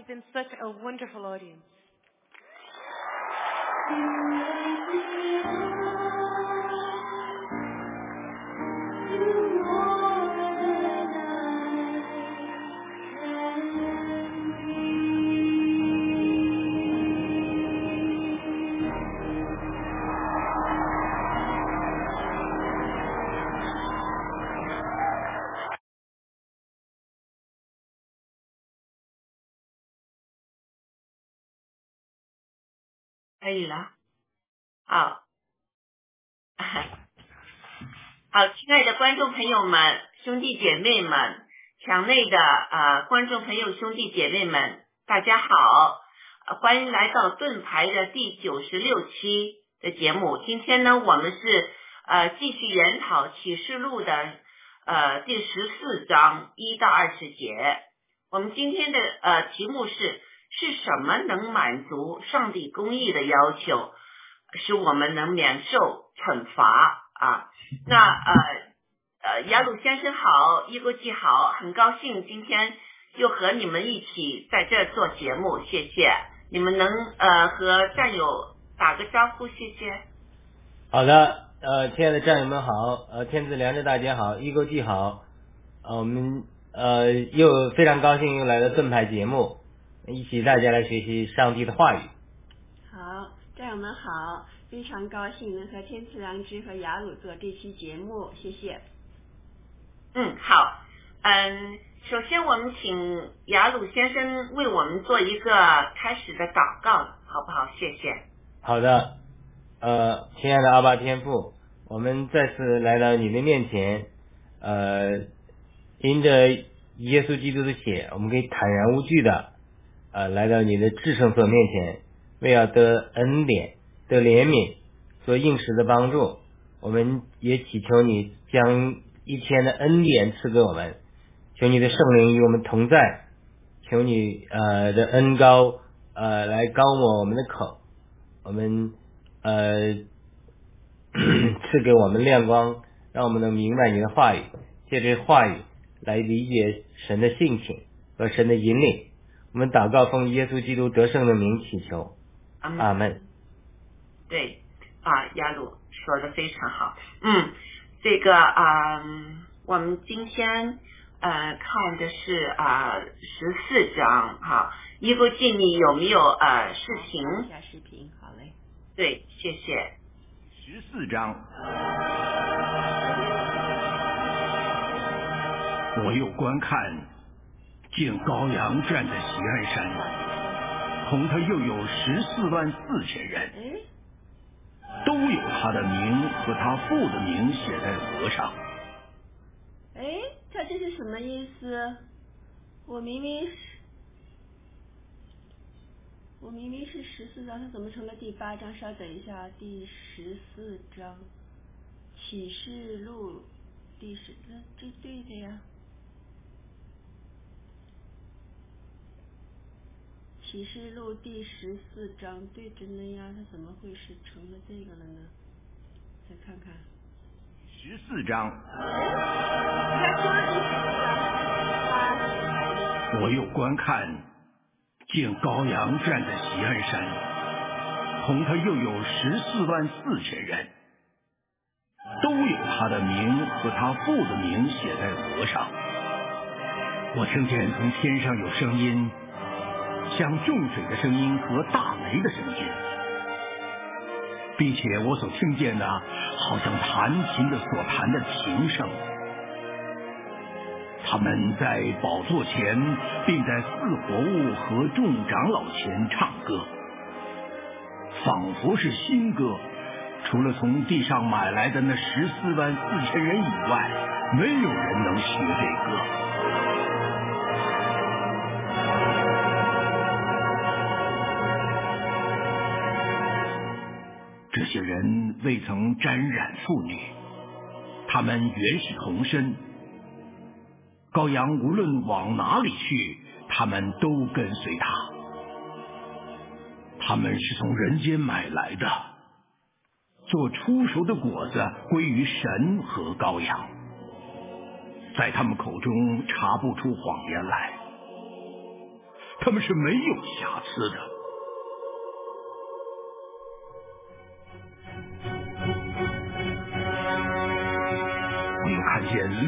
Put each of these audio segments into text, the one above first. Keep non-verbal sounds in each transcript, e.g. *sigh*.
You've been such a wonderful audience. 朋友们兄弟姐妹们墙内的呃观众朋友兄弟姐妹们大家好欢迎来到盾牌的第九十六期的节目今天呢我们是呃继续研讨启示录的呃第十四章一到二十节我们今天的呃题目是是什么能满足上帝公益的要求使我们能免受惩罚啊。那呃呃，雅鲁先生好，易国际好，很高兴今天又和你们一起在这做节目，谢谢你们能呃和战友打个招呼，谢谢。好的，呃，亲爱的战友们好，呃，天赐良知大姐好，易国际好，呃，我们呃又非常高兴又来到盾牌节目，一起大家来学习上帝的话语。好，战友们好，非常高兴能和天赐良知和雅鲁做这期节目，谢谢。嗯，好，嗯，首先我们请雅鲁先生为我们做一个开始的祷告，好不好？谢谢。好的，呃，亲爱的阿巴天父，我们再次来到你的面前，呃，凭着耶稣基督的血，我们可以坦然无惧的呃来到你的至圣所面前，为要得恩典，得怜悯，做应时的帮助。我们也祈求你将。一天的恩典赐给我们，求你的圣灵与我们同在，求你呃的恩高呃来高我我们的口，我们呃 *clears throat* 赐给我们亮光，让我们能明白你的话语，借着话语来理解神的性情和神的引领。我们祷告，奉耶稣基督得胜的名祈求，阿门。对，啊，亚鲁说的非常好，嗯。这个啊，我们今天呃看的是啊十四章哈，衣服记你有没有呃视频？下视频，好嘞。对，谢谢。十四章。我又观看，见高阳站在喜安山，同他又有十四万四千人。都有他的名和他父的名写在额上。哎，他这是什么意思？我明明是，我明明是十四章，他怎么成了第八章？稍等一下，第十四章启示录第十，这对的呀。启示录第十四章对准呢呀他怎么会是成了这个了呢？再看看。十四章。我又观看见高阳站在西安山同他又有十四万四千人都有他的名和他父的名写在额上。我听见从天上有声音像重水的声音和大雷的声音，并且我所听见的，好像弹琴的所弹的琴声。他们在宝座前，并在四活物和众长老前唱歌，仿佛是新歌。除了从地上买来的那十四万四千人以外，没有人能学这歌。未曾沾染妇女，他们原是童身。羔羊无论往哪里去，他们都跟随他。他们是从人间买来的，做出熟的果子归于神和羔羊，在他们口中查不出谎言来。他们是没有瑕疵的。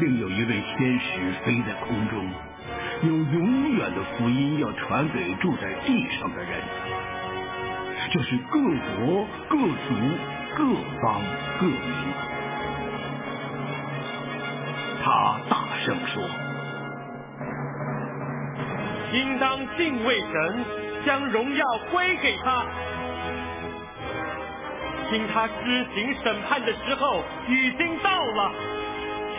另有一位天使飞在空中，有永远的福音要传给住在地上的人，就是各国、各族、各方、各民。他大声说。应当敬畏神，将荣耀归给他。听他施行审判的时候已经到了，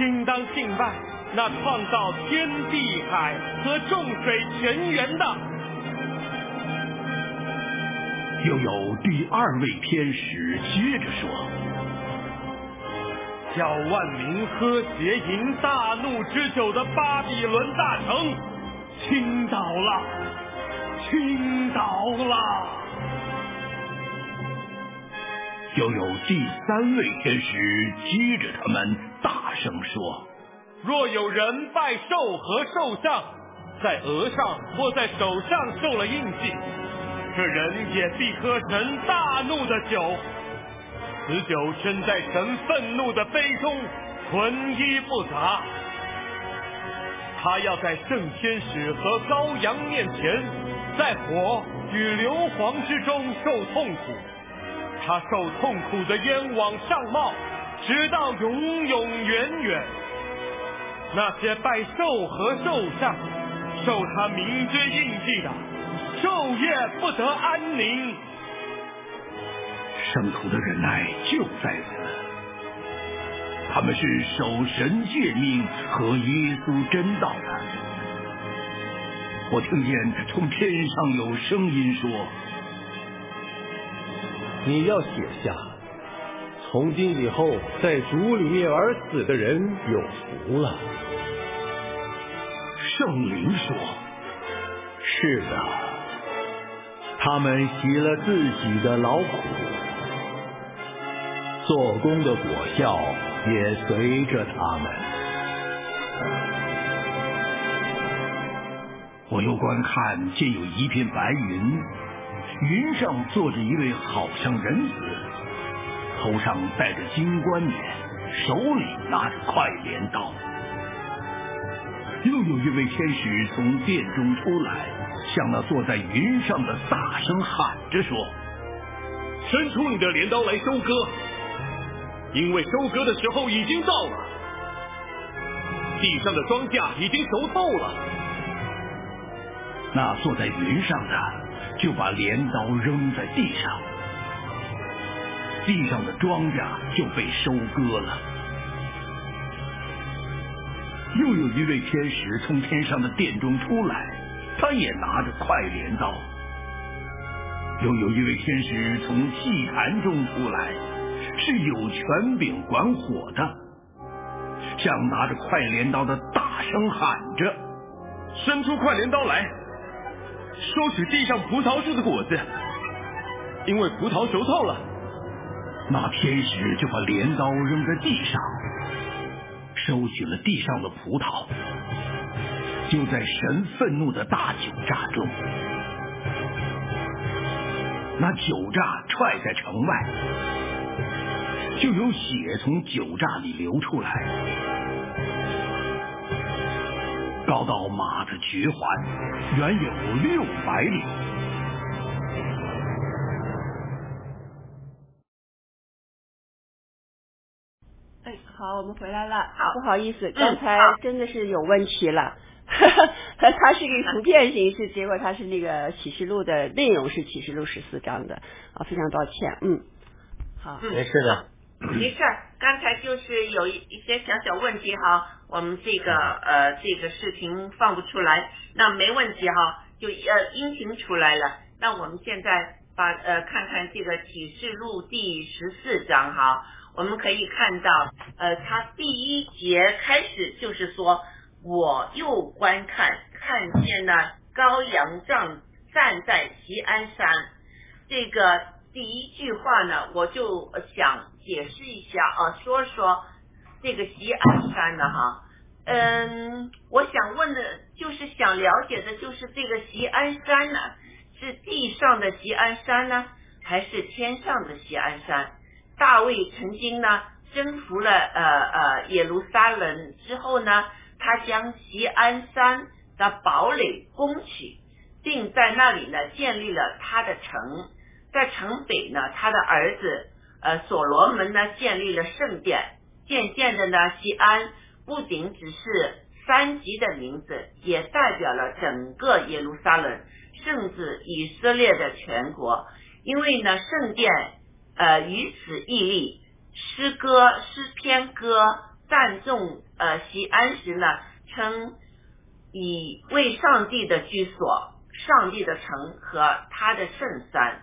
应当敬拜那创造天地海和众水泉源的。又有第二位天使接着说：“叫万民喝邪淫大怒之酒的巴比伦大城。”倾倒了，倾倒了！又有第三位天使接着他们大声说：“若有人拜兽和兽像，在额上或在手上受了印记，这人也必喝神大怒的酒。此酒身在神愤怒的杯中，纯一不杂。”他要在圣天使和羔羊面前，在火与硫磺之中受痛苦。他受痛苦的烟往上冒，直到永永远远。那些拜兽和兽像、受他名之印记的，昼夜不得安宁。圣徒的忍耐就在此。他们是守神诫命和耶稣真道的。我听见从天上有声音说：“你要写下，从今以后在主里面而死的人有福了。”圣灵说：“是的，他们洗了自己的劳苦，做工的果效。”也随着他们。我又观看，见有一片白云，云上坐着一位好像人子，头上戴着金冠冕，手里拿着快镰刀。又有一位天使从殿中出来，向那坐在云上的大声喊着说：“伸出你的镰刀来收割。”因为收割的时候已经到了，地上的庄稼已经熟透了。那坐在云上的就把镰刀扔在地上，地上的庄稼就被收割了。又有一位天使从天上的殿中出来，他也拿着快镰刀。又有一位天使从祭坛中出来。是有权柄管火的，像拿着快镰刀的大声喊着：“伸出快镰刀来，收取地上葡萄树的果子，因为葡萄熟透了。”那天使就把镰刀扔在地上，收取了地上的葡萄，就在神愤怒的大酒榨中，那酒榨踹在城外。就有血从酒榨里流出来，高到马的绝环，远有六百里。好，我们回来了。好，不好意思，刚才真的是有问题了。*laughs* 它是一个图片形式，结果它是那个启示录的内容是启示录十四章的啊，非常抱歉。嗯，好，没事的。没事儿，刚才就是有一一些小小问题哈，我们这个呃这个视频放不出来，那没问题哈，就呃音频出来了。那我们现在把呃看看这个启示录第十四章哈，我们可以看到呃它第一节开始就是说，我又观看看见了高阳站站在西安山，这个第一句话呢，我就想。解释一下啊，说说这个西安山呢哈，嗯，我想问的就是想了解的就是这个西安山呢，是地上的西安山呢，还是天上的西安山？大卫曾经呢征服了呃呃耶路撒冷之后呢，他将锡安山的堡垒攻取，并在那里呢建立了他的城。在城北呢，他的儿子呃所罗门呢建立了圣殿。渐渐的呢，锡安不仅只是三级的名字，也代表了整个耶路撒冷，甚至以色列的全国。因为呢，圣殿呃于此屹立，诗歌诗篇歌赞颂呃锡安时呢，称以为上帝的居所、上帝的城和他的圣山。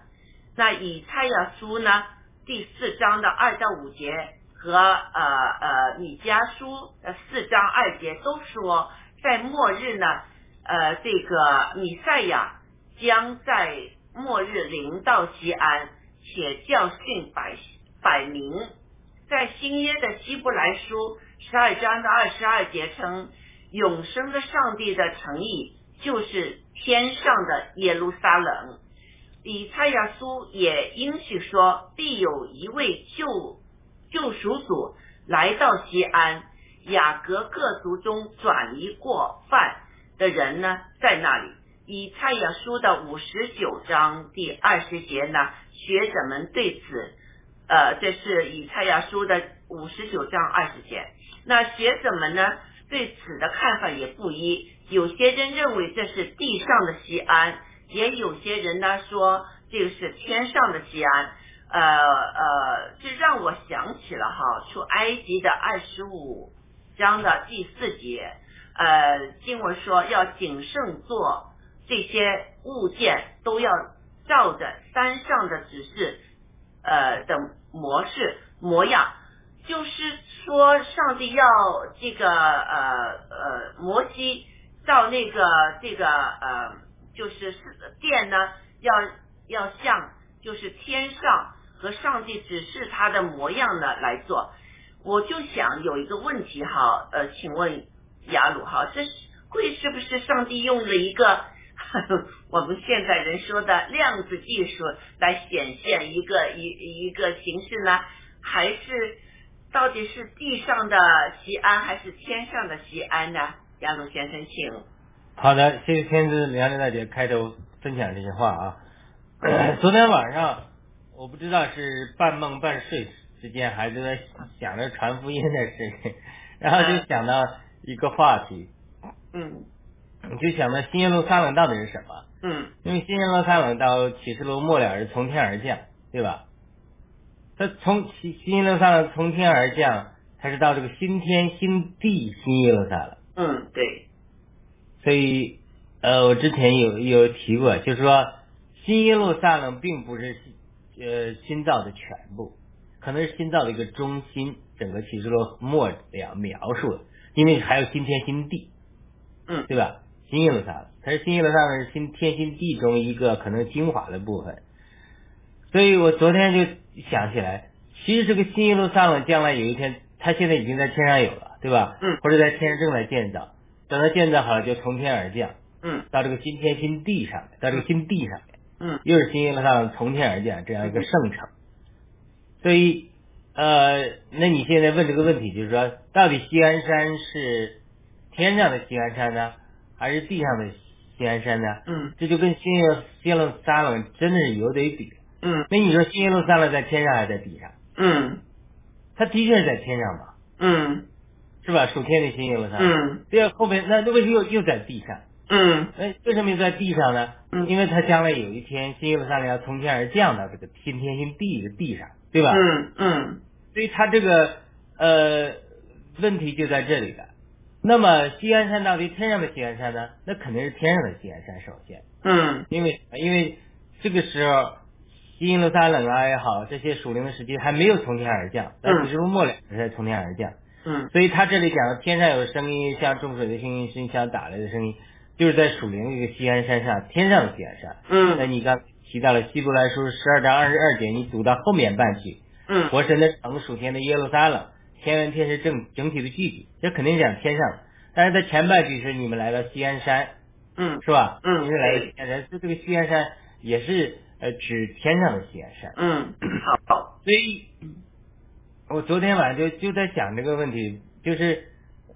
那以赛亚书呢第四章的二到五节和呃呃米迦书呃四章二节都说，在末日呢，呃这个米赛亚将在末日临到西安，且教训百百民。在新约的希伯来书十二章的二十二节称，永生的上帝的诚意就是天上的耶路撒冷。以赛亚书也应许说，必有一位救救赎主来到西安，雅各各族中转移过犯的人呢，在那里。以赛亚书的五十九章第二十节呢，学者们对此，呃，这是以赛亚书的五十九章二十节。那学者们呢，对此的看法也不一，有些人认为这是地上的西安。也有些人呢说这个是天上的西安，呃呃，这让我想起了哈出埃及的二十五章的第四节，呃，经文说要谨慎做这些物件，都要照着山上的指示，呃的模式模样，就是说上帝要这个呃呃摩西照那个这个呃。就是是殿呢，要要像就是天上和上帝指示他的模样呢来做。我就想有一个问题哈，呃，请问雅鲁哈，这是会是不是上帝用了一个 *laughs* 我们现在人说的量子技术来显现一个一一个形式呢？还是到底是地上的西安还是天上的西安呢？杨鲁先生，请。好的，谢谢天子梁丽大姐开头分享这些话啊。*clears throat* 昨天晚上我不知道是半梦半睡之间，还是在想着传福音的事情，然后就想到一个话题，嗯，就想到新耶路撒冷到底是什么？嗯，因为新耶路撒冷到启示录末了是从天而降，对吧？它从新新耶路撒冷从天而降，它是到这个新天新地新耶路撒冷。嗯，对。所以，呃，我之前有有提过，就是说，新耶路撒冷并不是呃新造的全部，可能是新造的一个中心。整个启示录末了描述的，因为还有新天新地，嗯，对吧？新耶路撒冷，它是新耶路撒冷是新天新地中一个可能精华的部分。所以我昨天就想起来，其实这个新耶路撒冷将来有一天，它现在已经在天上有了，对吧？嗯，或者在天上正在建造。等它建造好了，就从天而降，嗯，到这个新天新地上面，到这个新地上面，嗯，又是新耶路撒冷从天而降这样一个圣城。所以，呃，那你现在问这个问题，就是说，到底西安山是天上的西安山呢，还是地上的锡安山呢？嗯，这就跟新耶新耶路撒冷真的是有得比。嗯，那你说新耶路撒冷在天上还是在地上？嗯，它的确是在天上嘛。嗯。是吧？属天的新耶路撒冷。嗯。对后面那那为什么又又在地上？嗯。哎，为什么又在地上呢？嗯。因为它将来有一天新耶路撒冷要从天而降到这个新天新地的地上，对吧？嗯嗯。所以它这个呃问题就在这里了。那么西安山到底天上的西安山呢？那肯定是天上的西安山首先。嗯。因为因为这个时候新耶路撒冷啊也好，这些属灵的时期还没有从天而降，但只是末了才从天而降。嗯，所以他这里讲的天上有声音，像重水的声音，声像打雷的声音，就是在属灵这个西安山上，天上的西安山。嗯，那你刚提到了希伯来书十二章二十二节，你读到后面半句，嗯，活神的城属天的耶路撒冷，天文天是正整体的具体，这肯定讲天上。但是在前半句是你们来到西安山，嗯是吧？嗯你们来到对西安山，就这个西安山也是呃指天上的西安山。嗯，好，所以，我昨天晚上就就在想这个问题，就是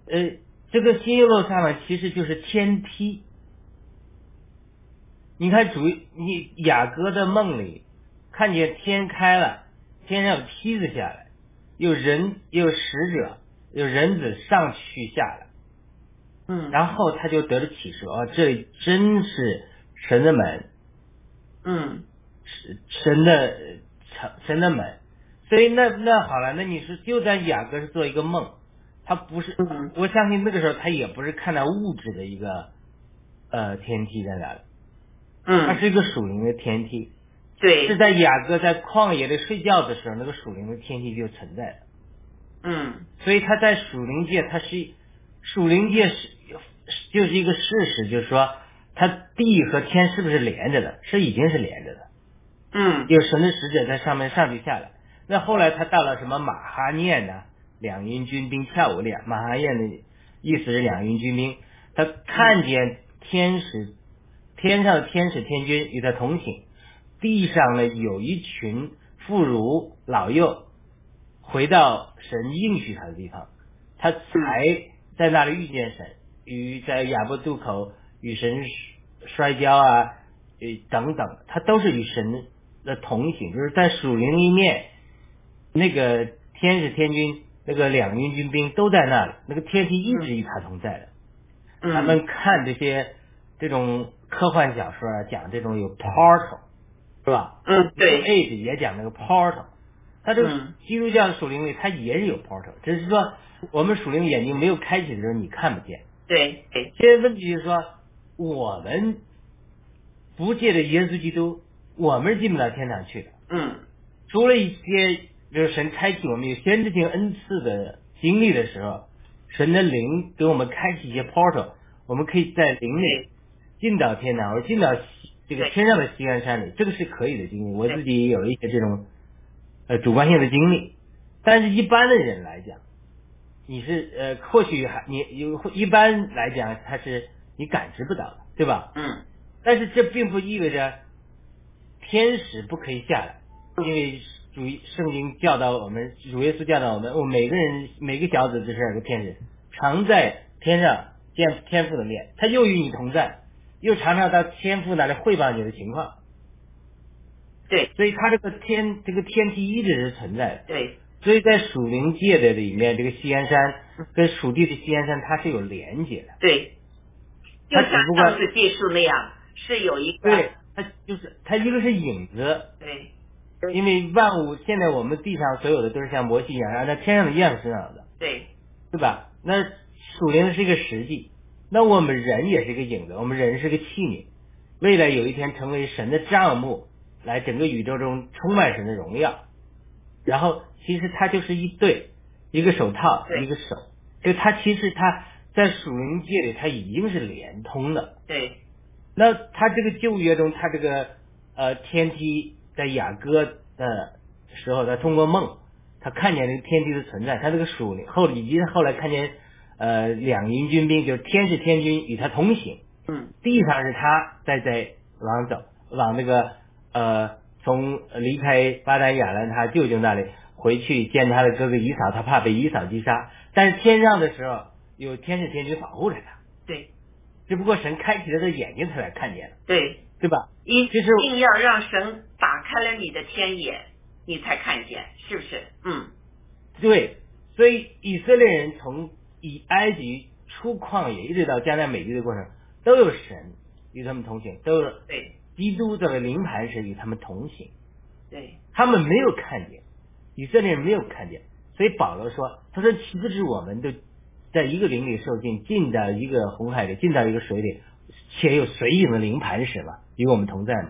呃，这个新耶路撒冷其实就是天梯。你看主你雅哥的梦里看见天开了，天上有梯子下来，有人有使者，有人子上去下来，嗯，然后他就得了启示，哦，这里真是神的门，嗯。是神的神的门，所以那那好了，那你是就算雅各是做一个梦，他不是，嗯。我相信那个时候他也不是看到物质的一个呃天梯在那里，它嗯，是一个属灵的天梯，对，是在雅各在旷野里睡觉的时候，那个属灵的天地就存在了，嗯所以他在属灵界，他是属灵界是就是一个事实，就是说他地和天是不是连着的？是已经是连着的。嗯有神的使者在上面上去下来。那后来他到了什么马哈念呢？两营军兵跳舞两马哈念的意思是两营军兵，他看见天使，天上的天使天君与他同行，地上呢有一群妇孺老幼回到神应许他的地方，他才在那里遇见神，与在亚伯渡口与神摔跤啊，呃等等，他都是与神的同行，就是在属灵一面，那个天使天军那个两军军兵都在那里，那个天梯一直与他同在的。嗯，他们看这些这种科幻小说啊，讲这种有 portal 是吧？嗯对，Age 也讲那个 portal，它这个嗯基督教的属灵里它也是有 portal，只是说我们属灵眼睛没有开启的时候你看不见。对对，现在问题就是说，我们不借着耶稣基督，我们是进不到天堂去的。嗯除了一些就是神开启我们有先知性恩赐的经历的时候，神的灵给我们开启一些 portal，我们可以在灵里进到天堂，或者进到西这个天上的西安山里，这个是可以的经历。我自己也有一些这种呃主观性的经历，但是一般的人来讲，你是呃或许还你有一般来讲，他是你感知不到的，对吧？嗯但是这并不意味着天使不可以下来，因为主圣经教导我们，主耶稣教导我们，我每个人每个小子都是有个天使，常在天上见天父的面，他又与你同在，又常常到天父那里汇报你的情况，对。所以他这个天这个天梯一直是存在的。对，所以在属灵界的里面，这个西安山跟属地的西安山它是有连接的。对，就像他只不过上次借书那样，是有一个对，它就是它一个是影子，对。因为万物现在我们地上所有的都是像摩西一样按照天上的样式上的，对。对吧？那属灵是一个实际，那我们人也是一个影子，我们人是个器皿，未来有一天成为神的账目，来整个宇宙中充满神的荣耀。然后其实它就是一对，一个手套，一个手，就它其实它在属灵界里它已经是连通的。对那他这个旧约中，他这个呃天梯在雅歌的时候，他通过梦，他看见这个天梯的存在，他这个属灵后以及后来看见呃两营军兵，就是天是天军与他同行，嗯。地上是他在在往走，往那个呃从离开巴达雅兰他舅舅那里回去见他的哥哥以扫，他怕被以扫击杀，但是天上的时候有天使天军保护着他，对。只不过神开启了他的眼睛，他才看见了，对，对吧？一其实定要让神打开了你的天眼，你才看见，是不是？嗯。对，所以以色列人从以埃及出旷野一直到迦南美地的过程，都有神与他们同行，都有对基督作为灵磐石与他们同行。对他们没有看见，以色列人没有看见，所以保罗说：“他说岂不知我们都在一个灵里受尽，进到一个红海里，进到一个水里，且有水影的灵磐石嘛，与我们同在嘛。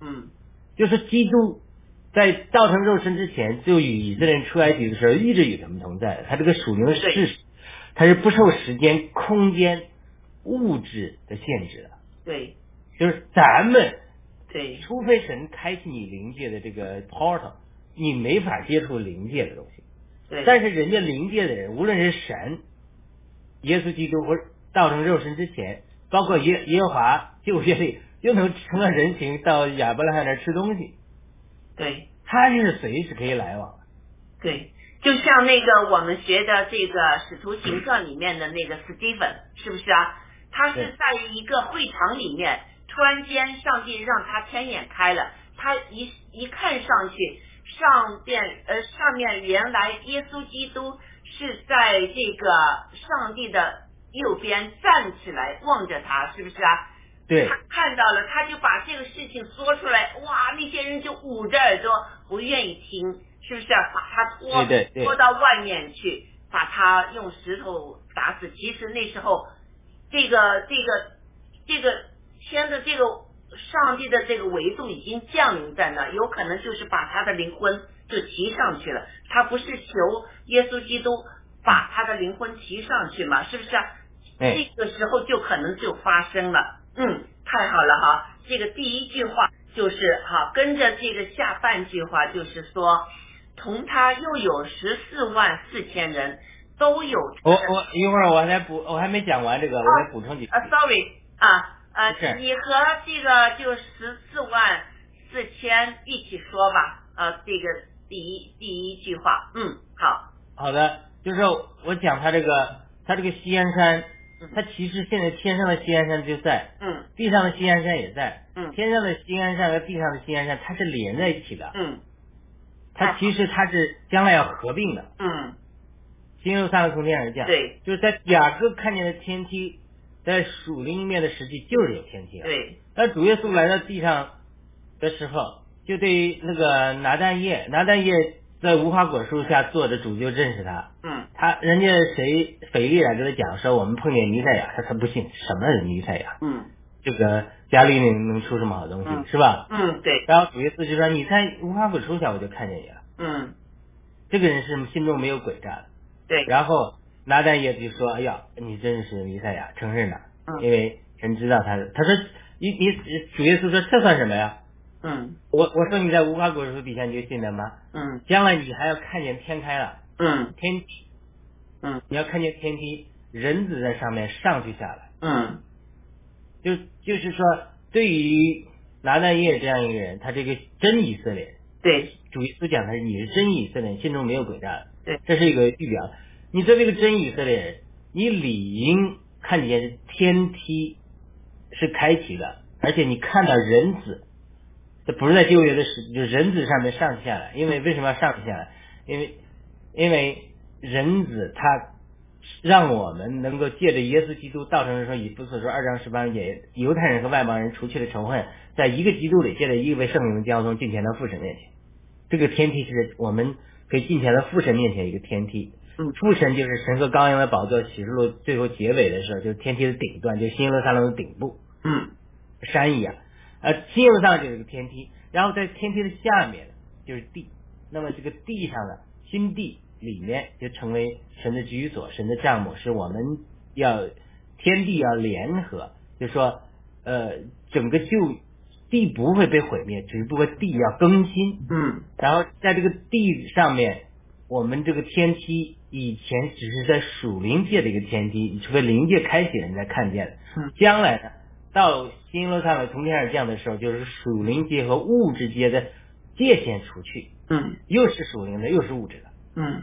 嗯就是基督在造成肉身之前，就与以色列人出埃及的时候，一直与他们同在。他这个属灵的事实，他是不受时间、空间、物质的限制的。对就是咱们对除非神开启你灵界的这个 portal，你没法接触灵界的东西。对，但是人家灵界的人，无论是神，耶稣基督或道成肉身之前，包括耶耶和华旧约里又能成了人形到亚伯拉罕那儿吃东西，对他是随时可以来往的。对，就像那个我们学的这个《使徒行传》里面的那个 Stephen，是不是啊？他是在一个会场里面，突然间上帝让他天眼开了，他一一看上去，上边呃上面原来耶稣基督是在这个上帝的右边站起来望着他，是不是啊？对他看到了，他就把这个事情说出来，哇，那些人就捂着耳朵不愿意听，是不是、啊？把他拖拖到外面去，把他用石头打死。其实那时候，这个这个这个天的这个上帝的这个维度已经降临在那，有可能就是把他的灵魂就提上去了。他不是求耶稣基督把他的灵魂提上去嘛？是不是这个时候就可能就发生了。嗯，太好了哈。这个第一句话就是哈，跟着这个下半句话就是说，同他又有十四万四千人都有我我一会儿我还补，我还没讲完这个，我再补充几句。啊，sorry 啊呃，你和这个就十四万四千一起说吧。呃，这个第一第一句话，嗯，好，好的，就是我讲他这个，他这个西安山嗯，他其实现在天上的西安山就在，嗯。地上的西安山也在，嗯。天上的西安山和地上的西安山它是连在一起的，嗯它其实它是将来要合并的。嗯，新耶路撒冷从天而降，对，就是在雅各看见的天梯，在属灵面的实际就是有天梯了。对，那主耶稣来到地上的时候，就对那个拿蛋叶，拿蛋叶在无花果树下坐着，主就认识他。嗯。他人家谁腓力来跟他讲说我们碰见弥赛亚，他他不信什么弥赛亚，嗯。这个家里能能出什么好东西、嗯。是吧？嗯，对，然后主耶稣就说你在无花果树下我就看见你了，嗯。这个人是心中没有诡诈的。对，然后拿但业就说：“哎呀，你真是弥赛亚，承认了，嗯。因为神知道他是。”他说：“你你主耶稣说这算什么呀？嗯。我我说你在无花果树底下你就信了吗？嗯。将来你还要看见天开了，嗯。天梯，嗯。你要看见天梯，人子在上面上去下来。嗯就就是说，对于拿但业这样一个人，他这个真以色列，对，主耶稣讲他是你是真以色列人，心中没有诡诈的。对这是一个预表。你作为一个真以色列人，你理应看见天梯是开启的，而且你看到人子，这不是在旧约的时，就人子上面上去下来。因为为什么要上去下来？因为因为人子他让我们能够借着耶稣基督道成说以弗所说二章十八节，犹太人和外邦人除去了仇恨，在一个基督里借着一位圣灵的交通，进前到父神面前。这个天梯是我们可以进前到父神面前一个天梯。嗯父神就是神和羔羊的宝座，启示录最后结尾的时候，就是天梯的顶端，就是新耶路撒冷的顶部，嗯山一样。呃，新耶路撒冷就是个天梯，然后在天梯的下面就是地，那么这个地上的新地里面就成为神的居所，神的帐幕，是我们要天地要联合，就说呃整个旧地不会被毁灭，只不过地要更新，嗯。然后在这个地上面，我们这个天梯以前只是在属灵界的一个天梯，你除非灵界开启了，你才看见的。嗯。将来呢，到新耶路撒冷从天而降的时候，就是属灵界和物质界的界限除去，嗯。又是属灵的，又是物质的。嗯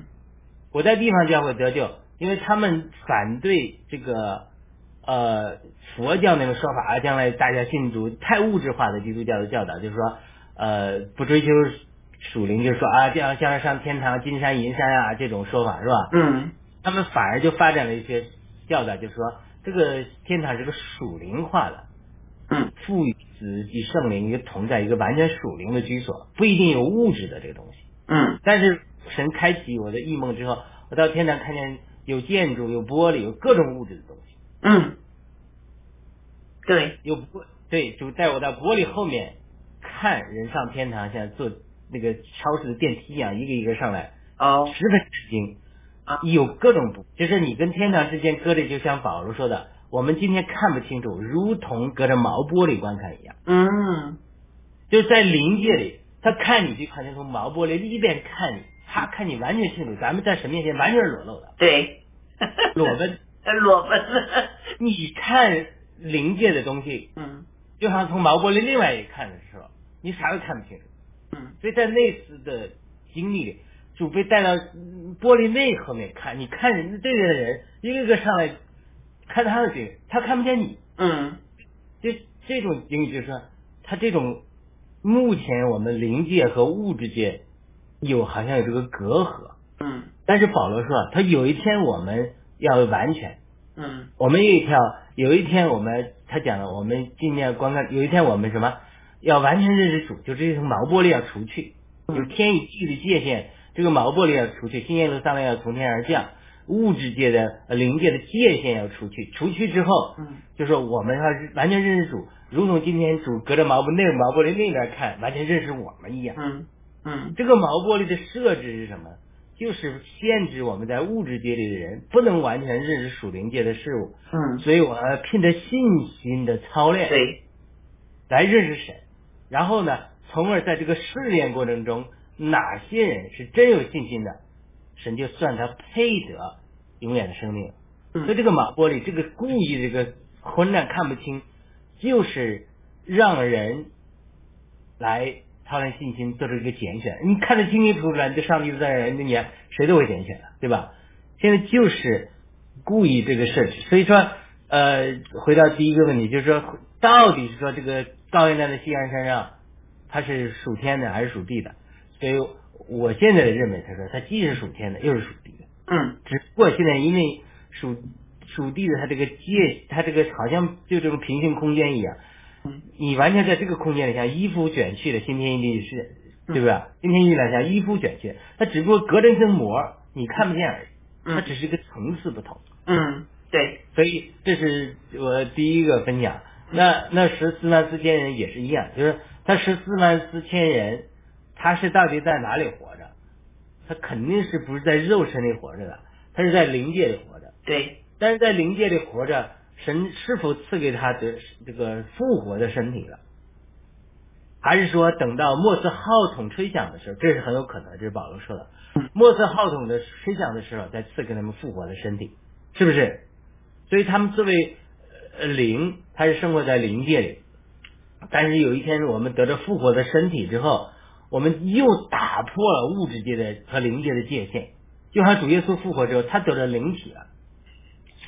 我在地方教会得救，因为他们反对这个呃佛教那个说法，将来大家信主太物质化的基督教的教导，就是说呃不追求属灵，就是说啊这样像上天堂金山银山啊这种说法是吧？嗯他们反而就发展了一些教导，就是说这个天堂是个属灵化的，嗯赋予子及圣灵一个同在，一个完全属灵的居所，不一定有物质的这个东西。嗯但是神开启我的异梦之后，我到天堂看见有建筑、有玻璃、有各种物质的东西，嗯，对，有玻对，就带我到玻璃后面看人上天堂，像坐那个超市的电梯一样，一个一个上来，哦。十分吃惊。啊。有各种不，就是你跟天堂之间隔着，就像保罗说的，我们今天看不清楚，如同隔着毛玻璃观看一样，嗯。就是在灵界里，他看你就好像从毛玻璃一边看你，他看你完全清楚，咱们在神面前完全是裸露的。对，裸奔，呃 *laughs* 裸奔。*laughs* 你看灵界的东西，嗯就像从毛玻璃另外一看的时候，你啥都看不清楚。嗯所以在那次的经历里，主被带到嗯玻璃内后面看，你看人对面的人一个个上来看他的经历，他看不见你。嗯这这种经历，就是说，他这种目前我们灵界和物质界有好像有这个隔阂，嗯。但是保罗说，他有一天我们要完全，嗯。我们有一条，有一天我们他讲了，我们今年观看，有一天我们什么要完全认识主，就这层毛玻璃要除去，嗯。有天与地的界限，这个毛玻璃要除去，新耶路撒冷要从天而降，物质界的、呃灵界的界限要除去，除去之后，嗯。就说我们要完全认识主，如同今天主隔着毛玻那个毛玻璃那边看，完全认识我们一样。嗯嗯。这个毛玻璃的设置是什么？就是限制我们在物质界里的人不能完全认识属灵界的事物，嗯，所以我要凭着信心的操练对，来认识神，然后呢，从而在这个试炼过程中，哪些人是真有信心的，神就算他配得永远的生命。所以嗯这个毛玻璃，这个故意这个混乱看不清，就是让人来操练信心，做出一个拣选。你看得清清楚楚，你这上帝在人，那你谁都会拣选的，对吧？现在就是故意这个设置，所以说，呃，回到第一个问题，就是说，到底是说这个高原站的西安山上，它是属天的还是属地的？所以我现在的认为，他说它既是属天的，又是属地的。嗯只不过现在因为属属地的，它这个界，它这个好像就这种平行空间一样，嗯你完全在这个空间里，像衣服卷去的新天地是，对不对？新天地来像衣服卷去，它只不过隔着一层膜，你看不见而已，它嗯只是一个层次不同。嗯，对，所以这是我第一个分享。那那十四万四千人也是一样，就是他十四万四千人，他是到底在哪里活着？他肯定是不是在肉身里活着的，他是在灵界里活着。对，但是在灵界里活着，神是否赐给他的这个复活的身体了？还是说等到末次号筒吹响的时候，这是很有可能，这是保罗说的。末次号筒的吹响的时候，再赐给他们复活的身体，是不是？所以他们作为呃灵，他是生活在灵界里。但是有一天我们得着复活的身体之后，我们又打破了物质界的和灵界的界限。就像主耶稣复活之后，他得了灵体了。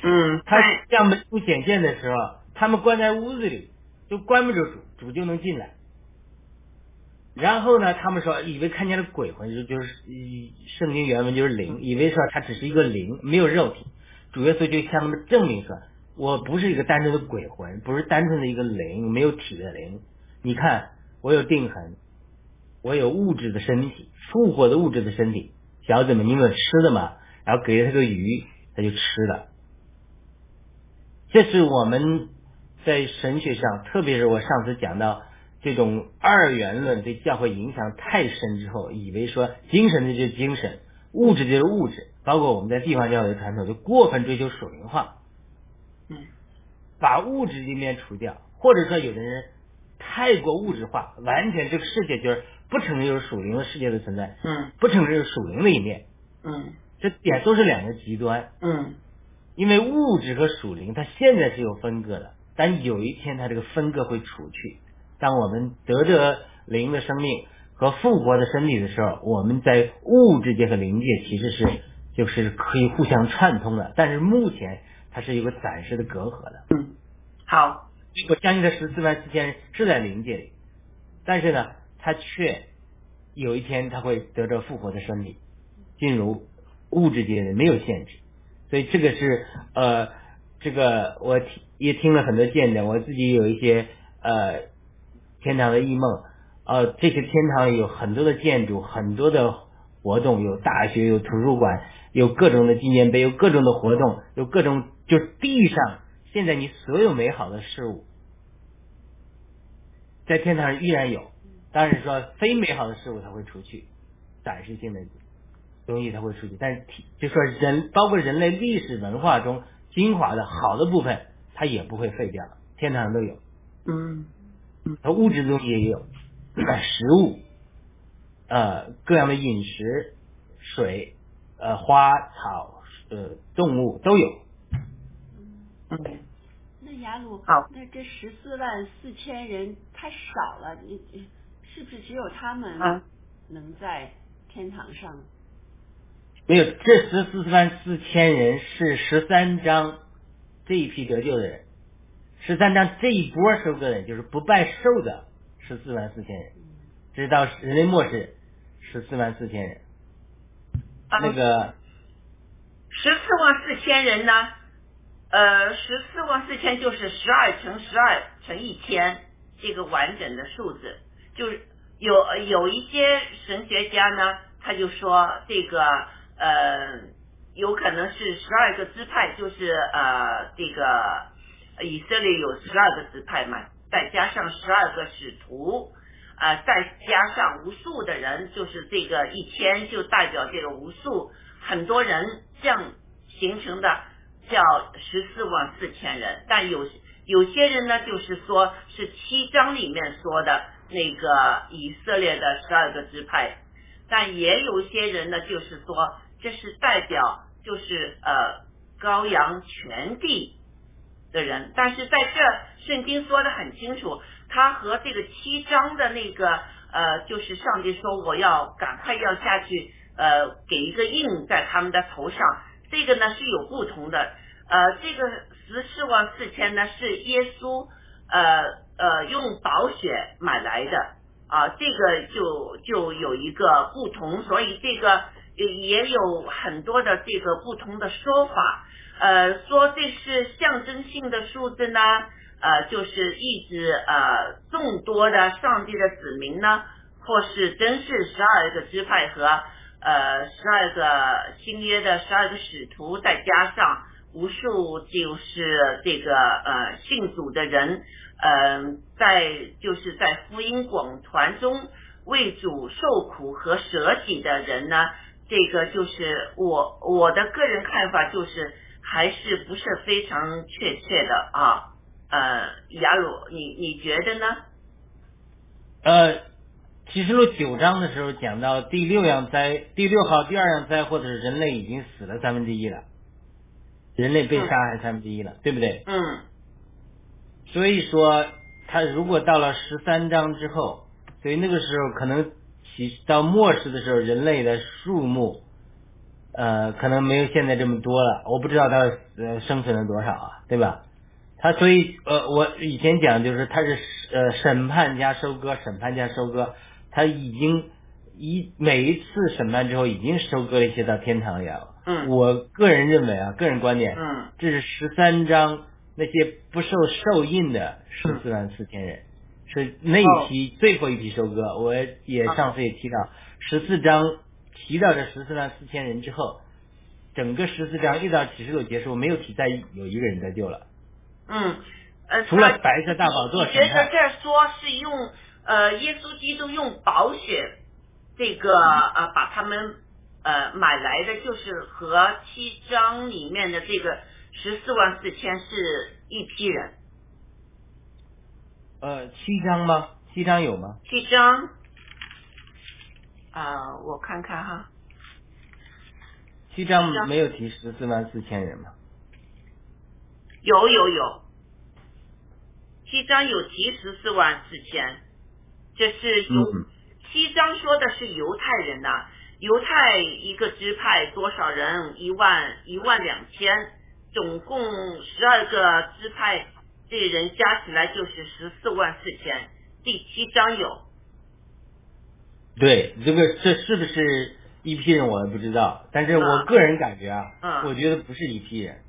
嗯，他在向门徒显现的时候，他们关在屋子里，就关不住主，主就能进来。然后呢，他们说以为看见了鬼魂，就就是呃圣经原文就是灵，以为说他只是一个灵，没有肉体。主耶稣就向他们证明说，我不是一个单纯的鬼魂，不是单纯的一个灵，没有体的灵。你看，我有定痕，我有物质的身体，复活的物质的身体。小子们，你们有吃的吗？然后给了他个鱼，他就吃了。这是我们在神学上，特别是我上次讲到这种二元论对教会影响太深之后，以为说精神的就是精神，物质就是物质，包括我们在地方教会的传统，就过分追求属灵化，嗯，把物质一面除掉，或者说有的人太过物质化，完全这个世界就是不承认有属灵的世界的存在，嗯。不承认有属灵的一面，嗯。这点都是两个极端。嗯因为物质和属灵，它现在是有分割的，但有一天它这个分割会除去。当我们得着灵的生命和复活的身体的时候，我们在物质界和灵界其实是就是可以互相串通的，但是目前它是有个暂时的隔阂的。嗯，好，我相信这十四万四千人是在灵界里，但是呢，他却有一天他会得着复活的身体，进入物质界的没有限制。所以这个是呃，这个我也听了很多见证，我自己有一些呃天堂的异梦，呃，这些天堂有很多的建筑，很多的活动，有大学，有图书馆，有各种的纪念碑，有各种的活动，有各种就是地上现在你所有美好的事物，在天堂上依然有，当然说非美好的事物它会除去，暂时性的东西它会出去，但是体就说人包括人类历史文化中精华的好的部分，它也不会废掉，天堂上都有，嗯它物质的东西也有，食物，呃各样的饮食、水、呃花草、呃动物都有，嗯，那雅鲁，好那这十四万四千人太少了，你你是不是只有他们啊。能在天堂上？没有，这十四万四千人是十三章这一批得救的人，十三章这一波收割的人就是不拜寿的十四万四千人，直到人类末世十四万四千人。啊那个十四万四千人呢？呃，十四万四千就是十二乘十二乘一千，这个完整的数字。就是有有一些神学家呢，他就说这个呃，有可能是十二个支派，就是呃这个以色列有十二个支派嘛，再加上十二个使徒。呃，再加上无数的人，就是这个一千，就代表这个无数很多人这样形成的叫十四万四千人。但有有些人呢，就是说是七章里面说的那个以色列的十二个支派，但也有些人呢，就是说这是代表就是呃羔羊全地的人，但是在这圣经说的很清楚，他和这个七章的那个呃，就是上帝说我要赶快要下去，呃，给一个印在他们的头上，这个呢是有不同的，呃，这个十四万四千呢是耶稣呃呃用宝血买来的。啊，这个就就有一个不同，所以这个也也有很多的这个不同的说法。呃，说这是象征性的数字呢，呃，就是意指呃众多的上帝的子民呢，或是真是十二个支派和呃十二个新约的十二个使徒，再加上无数就是这个呃信主的人，嗯、在就是在福音广传中为主受苦和舍己的人呢，这个就是我我的个人看法就是。还是不是非常确切的啊？呃，雅鲁，你你觉得呢？呃，启示录九章的时候讲到第六样灾，第六号第二样灾，或者是人类已经死了三分之一了，人类被杀害三分之一了，对不对？嗯所以说，他如果到了十三章之后，所以那个时候可能起到末世的时候，人类的数目，呃，可能没有现在这么多了。我不知道他呃生存了多少啊，对吧？他所以呃，我以前讲就是他是呃审判加收割，审判加收割，他已经一每一次审判之后，已经收割了一些到天堂里来了。嗯我个人认为啊，个人观点，嗯这是十三章那些不受受印的十四万四千人，是那一批最后一批收割。我也上次也提到，十四章提到这十四万四千人之后，整个十四章一到启示录结束，没有提再有一个人得救了。嗯，呃，除了白色大宝座你觉审判得这儿说是用呃耶稣基督用宝血这个呃把他们呃买来的，就是和七章里面的这个十四万四千是一批人。呃，七章吗？七章有吗？七章啊、我看看哈，七章没有提十四万四千人吗？有有有，七章有提十四万四千，这是犹、嗯七章说的是犹太人呐、犹太一个支派多少人？一万一万两千，总共十二个支派，这人加起来就是十四万四千。第七章有，对，这个这是不是一批人我也不知道，但是我嗯个人感觉啊，嗯我觉得不是一批人，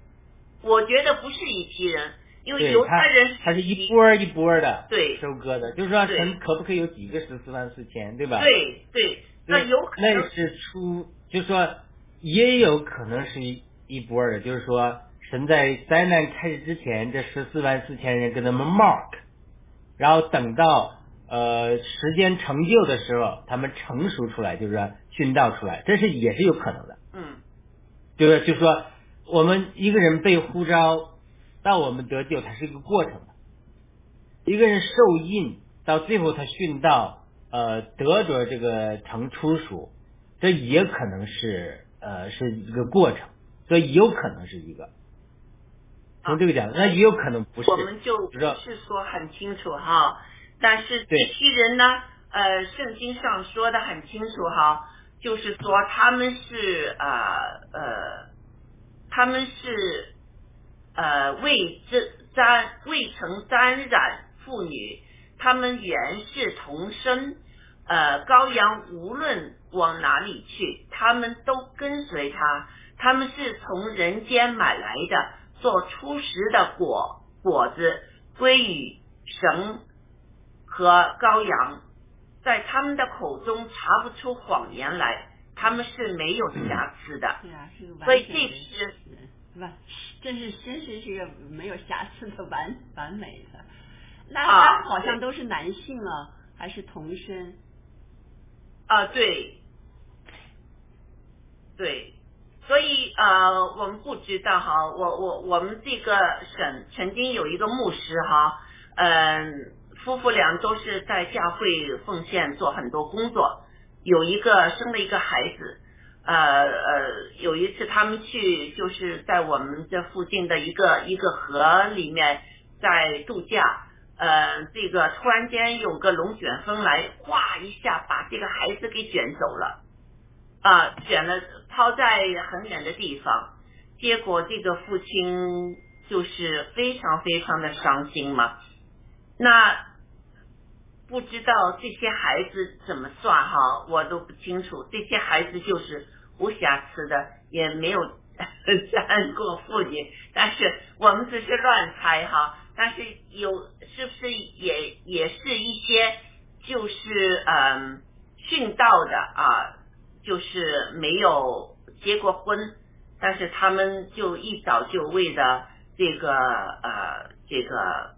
我觉得不是一批人，因为犹太人他他是一波儿一波儿的对收割的，就是说可不可以有几个十四万四千，对吧？对对，那有可能那是出，就是说也有可能是一一波儿的，就是说神在灾难开始之前，这十四万四千人给他们 mark，然后等到呃时间成就的时候，他们成熟出来，就是说殉道出来，这是也是有可能的。嗯就是就是说，我们一个人被呼召到我们得救，它是一个过程的。一个人受印到最后他殉道，呃，得着这个成出属，这也可能是呃是一个过程，所以有可能是一个。从这个角度，那也有可能不是。我们就不是说很清楚哈，但是这对批人呢，呃，圣经上说的很清楚哈，就是说他们是呃呃，他们是呃未沾沾未曾沾染妇女，他们原是同生，呃，羔羊无论往哪里去，他们都跟随他，他们是从人间买来的，做初食的果果子归于神和羔羊，在他们的口中查不出谎言来，他们是没有瑕疵的。对啊，是个完所以这整的批是吧？这是真是是个没有瑕疵的完完美的。那啊他好像都是男性啊，还是同生？啊，对，对，所以呃，我们不知道哈，我我我们这个省曾经有一个牧师哈，嗯、夫妇俩都是在教会奉献做很多工作，有一个生了一个孩子，呃呃，有一次他们去就是在我们这附近的一个一个河里面在度假。呃，这个突然间有个龙卷风来，哗一下把这个孩子给卷走了，啊、卷了抛在很远的地方，结果这个父亲就是非常非常的伤心嘛。那不知道这些孩子怎么算哈，我都不清楚。这些孩子就是无瑕疵的，也没有 *laughs* 沾过父亲，但是我们只是乱猜哈。但是有是不是也也是一些就是嗯殉道的啊，就是没有结过婚，但是他们就一早就为了这个呃这个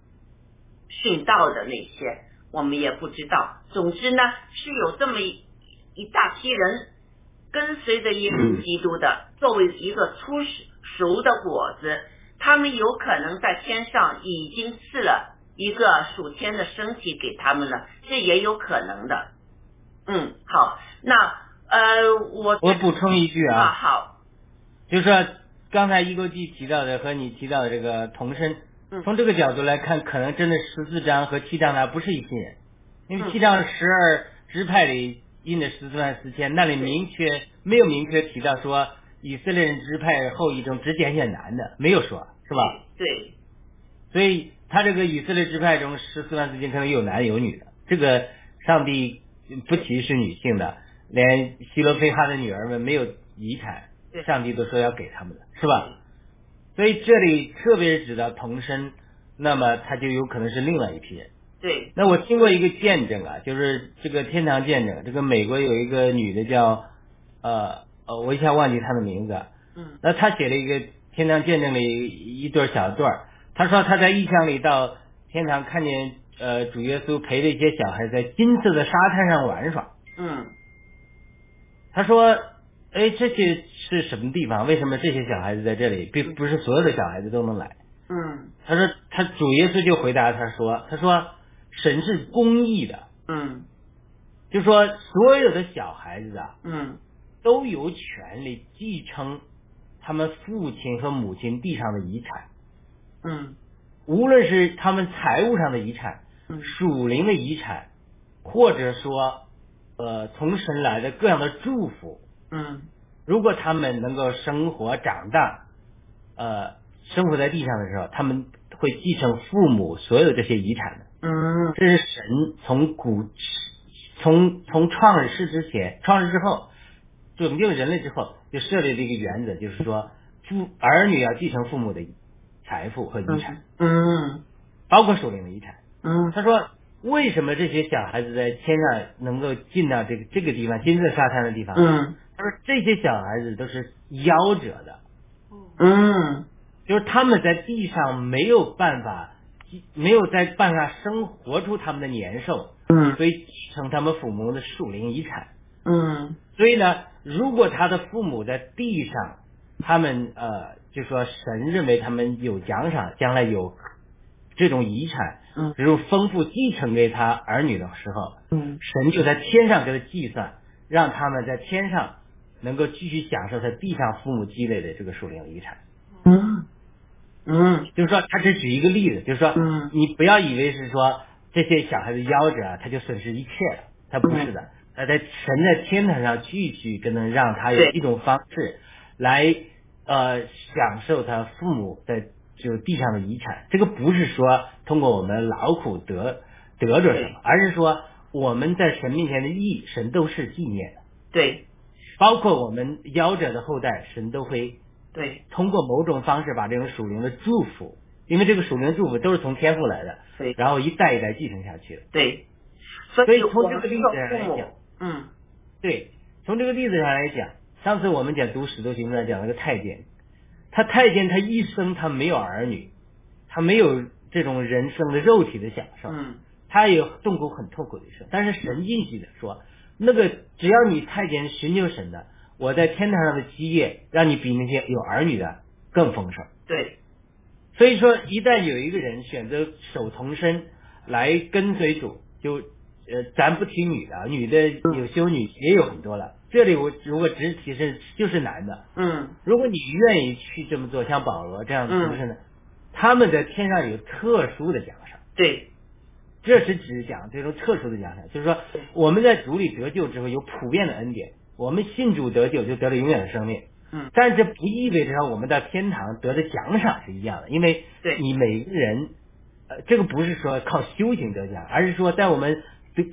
殉道的那些，我们也不知道。总之呢，是有这么一一大批人跟随着耶稣基督的，作为一个初熟的果子。他们有可能在天上已经赐了一个属天的身体给他们了，这也有可能的。嗯，好，那呃，我我补充一句啊，啊，好，就是说刚才一勾记提到的和你提到的这个童身，嗯。从这个角度来看，可能真的十四章和七章它不是一批人，因为嗯。七章十二支派里印的十四万四千，那里明确没有明确提到说以色列人支派后裔中只拣选男的，没有说，是吧？对，所以他这个以色列支派中十四万四千可能有男有女的，这个上帝不歧视女性的，连希罗非哈的女儿们没有遗产，上帝都说要给他们的，是吧？所以这里特别指的童生，那么他就有可能是另外一批人。对，那我听过一个见证啊，就是这个天堂见证，这个美国有一个女的叫呃呃，我一下忘记她的名字啊，嗯那她写了一个天堂见证的一一段小段儿他说她在异乡里到天堂看见呃主耶稣陪着一些小孩在金色的沙滩上玩耍。嗯他说，哎，这些是什么地方？为什么这些小孩子在这里，并不是所有的小孩子都能来？嗯。他说，他主耶稣就回答他说，他说神是公义的，嗯。就说所有的小孩子啊嗯。都有权利继承他们父亲和母亲地上的遗产。嗯。无论是他们财务上的遗产、嗯。属灵的遗产，或者说呃从神来的各样的祝福，嗯如果他们能够生活长大，呃生活在地上的时候，他们会继承父母所有这些遗产的。嗯这是神从古从从创世之前、创世之后拯救人类之后就设立了一个原则，就是说父儿女要继承父母的财富和遗产。嗯包括属灵的遗产。嗯他说，为什么这些小孩子在天上能够进到这个这个地方金色沙滩的地方？嗯。他说这些小孩子都是夭折的，嗯。就是他们在地上没有办法，没有在办法生活出他们的年寿，嗯。所以继承他们父母的属灵遗产。嗯。所以呢，如果他的父母在地上，他们呃，就说神认为他们有奖赏，将来有这种遗产，嗯。这种丰富继承给他儿女的时候，嗯。神就在天上给他计算，让他们在天上能够继续享受他地上父母积累的这个属灵遗产。嗯。嗯就是说，他只举一个例子，就是说，嗯。你不要以为是说这些小孩子夭折啊，他就损失一切了，他不是的，他在神在天堂上继续跟能让他有对。一种方式来呃享受他父母在就是地上的遗产。这个不是说通过我们劳苦得得着什么，而是说我们在神面前的意义，神都是纪念。的，对。包括我们夭折的后代，神都会对。通过某种方式把这种属灵的祝福，因为这个属灵的祝福都是从天赋来的，对。然后一代一代继承下去。的。对，所所以从这个例子上来讲，嗯。对，从这个例子上来讲，上次我们讲读使徒行传讲了个太监，他太监他一生他没有儿女，他没有这种人生的肉体的享受，嗯他也痛苦很痛苦的一生。但是神进去的说，那个只要你太监寻求神的，我在天堂上的基业，让你比那些有儿女的更丰盛。对所以说，一旦有一个人选择守童身来跟随主，就呃，咱不提女的，女的有修女也有很多了。这里我如果只提是就是男的，嗯。如果你愿意去这么做，像保罗这样的不是呢，他们在天上有特殊的奖赏。对。这是指讲这种特殊的奖赏，就是说我们在主里得救之后有普遍的恩典，我们信主得救就得了永远的生命。嗯。但这不意味着我们在天堂得的奖赏是一样的，因为对。你每个人，呃，这个不是说靠修行得奖，而是说在我们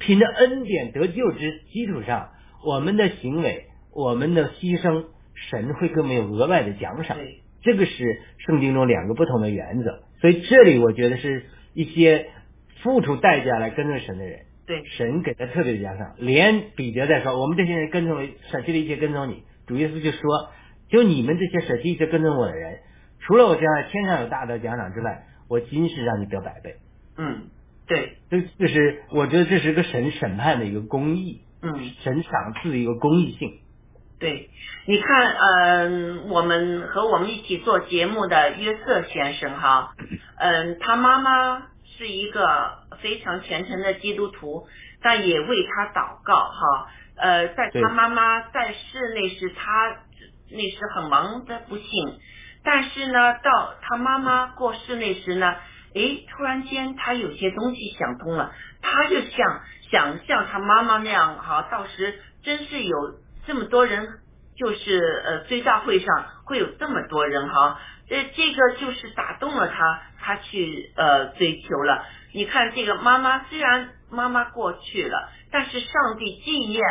凭着恩典得救之基础上，我们的行为、我们的牺牲，神会给我们有额外的奖赏。对这个是圣经中两个不同的原则，所以这里我觉得是一些付出代价来跟随神的人，对神给他特别的奖赏。连彼得在说，我们这些人跟从舍弃了一切跟从你，主耶稣就说，就你们这些舍弃一切跟从我的人，除了我之外天上有大的奖赏之外，我今世让你得百倍。嗯对这这是我觉得这是个神审判的一个公义，嗯。神赏赐的一个公益性。对，你看，嗯、我们和我们一起做节目的约瑟先生哈，*laughs* 嗯、他妈妈是一个非常虔诚的基督徒，但也为他祷告哈。呃，在他妈妈在世那时，他那时很忙的不幸，但是呢，到他妈妈过世那时呢，诶，突然间他有些东西想通了，他就像想像他妈妈那样哈，到时真是有这么多人，就是呃追悼会上会有这么多人哈，这这个就是打动了他，他去呃追求了。你看这个妈妈虽然妈妈过去了，但是上帝纪念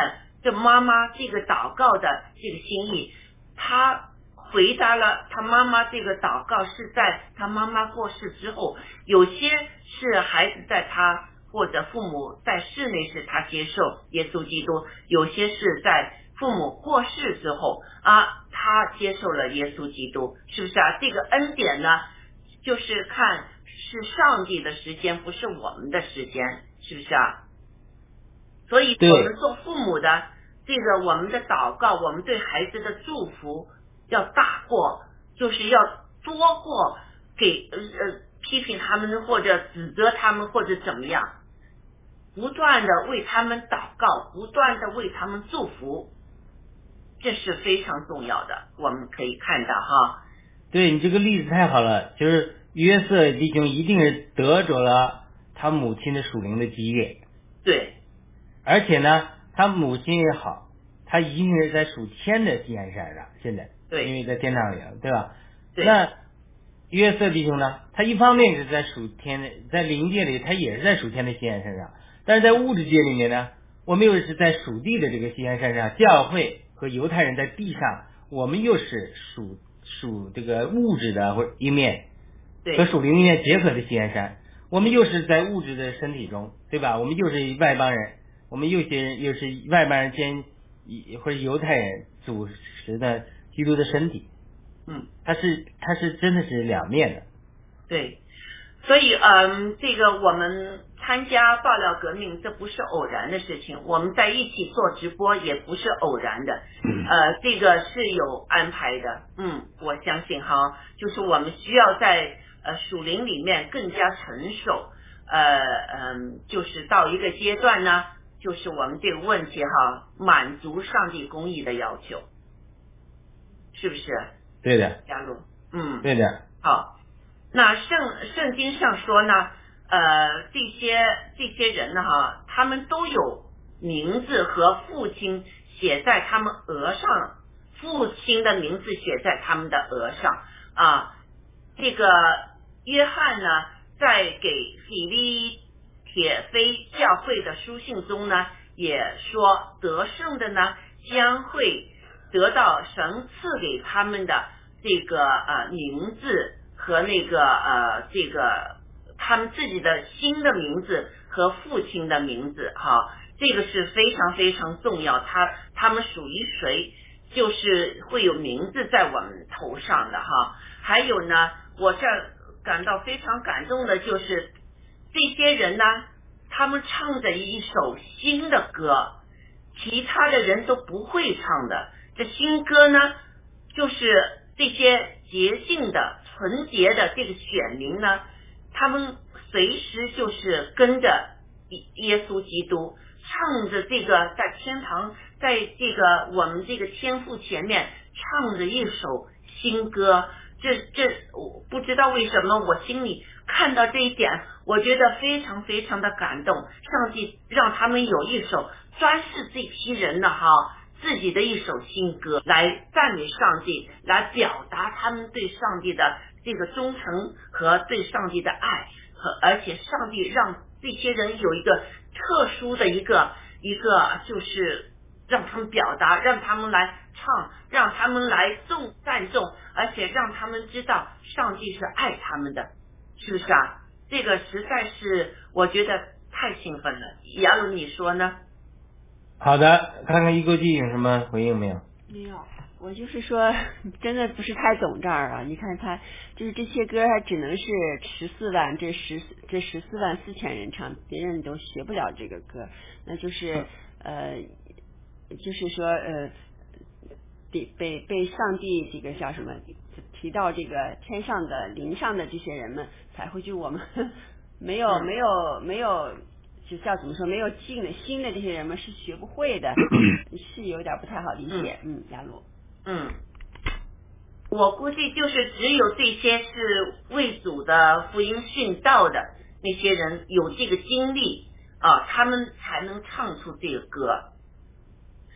这妈妈这个祷告的这个心意，他回答了他妈妈这个祷告是在他妈妈过世之后，有些是孩子在他或者父母在世内时他接受耶稣基督，有些是在父母过世之后啊，他接受了耶稣基督，是不是啊？这个恩典呢，就是看是上帝的时间，不是我们的时间，是不是啊？所以我们做父母的，这个我们的祷告，我们对孩子的祝福要大过，就是要多过给呃呃批评他们或者指责他们或者怎么样，不断的为他们祷告，不断的为他们祝福，这是非常重要的。我们可以看到哈，对你这个例子太好了，就是约瑟弟兄一定是得着了他母亲的属灵的基业，对。而且呢，他母亲也好，他一定是在属天的西安山上，现在对。因为在天堂里了，对吧？对。那约瑟弟兄呢，他一方面是在属天的，在灵界里他也是在属天的西安山上，但是在物质界里面呢，我们又是在属地的这个西安山上，教会和犹太人在地上，我们又是属属这个物质的或者一面，和属灵一面结合的西安山，我们又是在物质的身体中，对吧？我们又是外邦人，我们又些人又是外邦人兼或者犹太人组成的基督的身体，嗯。它是它是真的是两面的，对，所以嗯，这个我们参加爆料革命，这不是偶然的事情。我们在一起做直播也不是偶然的，呃，这个是有安排的。嗯，我相信哈，就是我们需要在呃属灵里面更加成熟，呃嗯，就是到一个阶段呢，就是我们这个问题哈，满足上帝公义的要求，是不是？对的，加入，嗯，对的，好，那圣圣经上说呢，呃，这些这些人呢，哈，他们都有名字和父亲写在他们额上，父亲的名字写在他们的额上啊。这个约翰呢，在给比利铁非教会的书信中呢，也说得胜的呢，将会得到神赐给他们的这个呃名字。和那个呃，这个他们自己的新的名字和父亲的名字，哈，这个是非常非常重要。他他们属于谁，就是会有名字在我们头上的哈。还有呢，我这感到非常感动的就是这些人呢，他们唱着一首新的歌，其他的人都不会唱的。这新歌呢，就是这些洁净的。纯洁的这个选民呢，他们随时就是跟着耶稣基督，唱着这个在天堂，在这个我们这个天父前面唱着一首新歌。这这，我不知道为什么，我心里看到这一点，我觉得非常非常的感动。上帝让他们有一首专是这批人的哈。自己的一首新歌来赞美上帝，来表达他们对上帝的这个忠诚和对上帝的爱，和而且上帝让这些人有一个特殊的一个一个，就是让他们表达，让他们来唱，让他们来颂赞颂，而且让他们知道上帝是爱他们的，是不是啊？这个实在是我觉得太兴奋了。杨鲁，你说呢？好的，看看一哥记有什么回应没有？没有，我就是说，真的不是太懂这儿啊。你看他就是这些歌，还只能是十四万这十这十四万四千人唱，别人都学不了这个歌。那就是呃，就是说呃，被被被上帝这个叫什么提到这个天上的灵上的这些人们才会就我们 *laughs* 没有没有没有。就叫怎么说？没有进的新的这些人们是学不会的，*clears throat* 是有点不太好理解。嗯，亚鲁。嗯，我估计就是只有这些是为主的福音殉道的那些人有这个经历啊，他们才能唱出这个歌。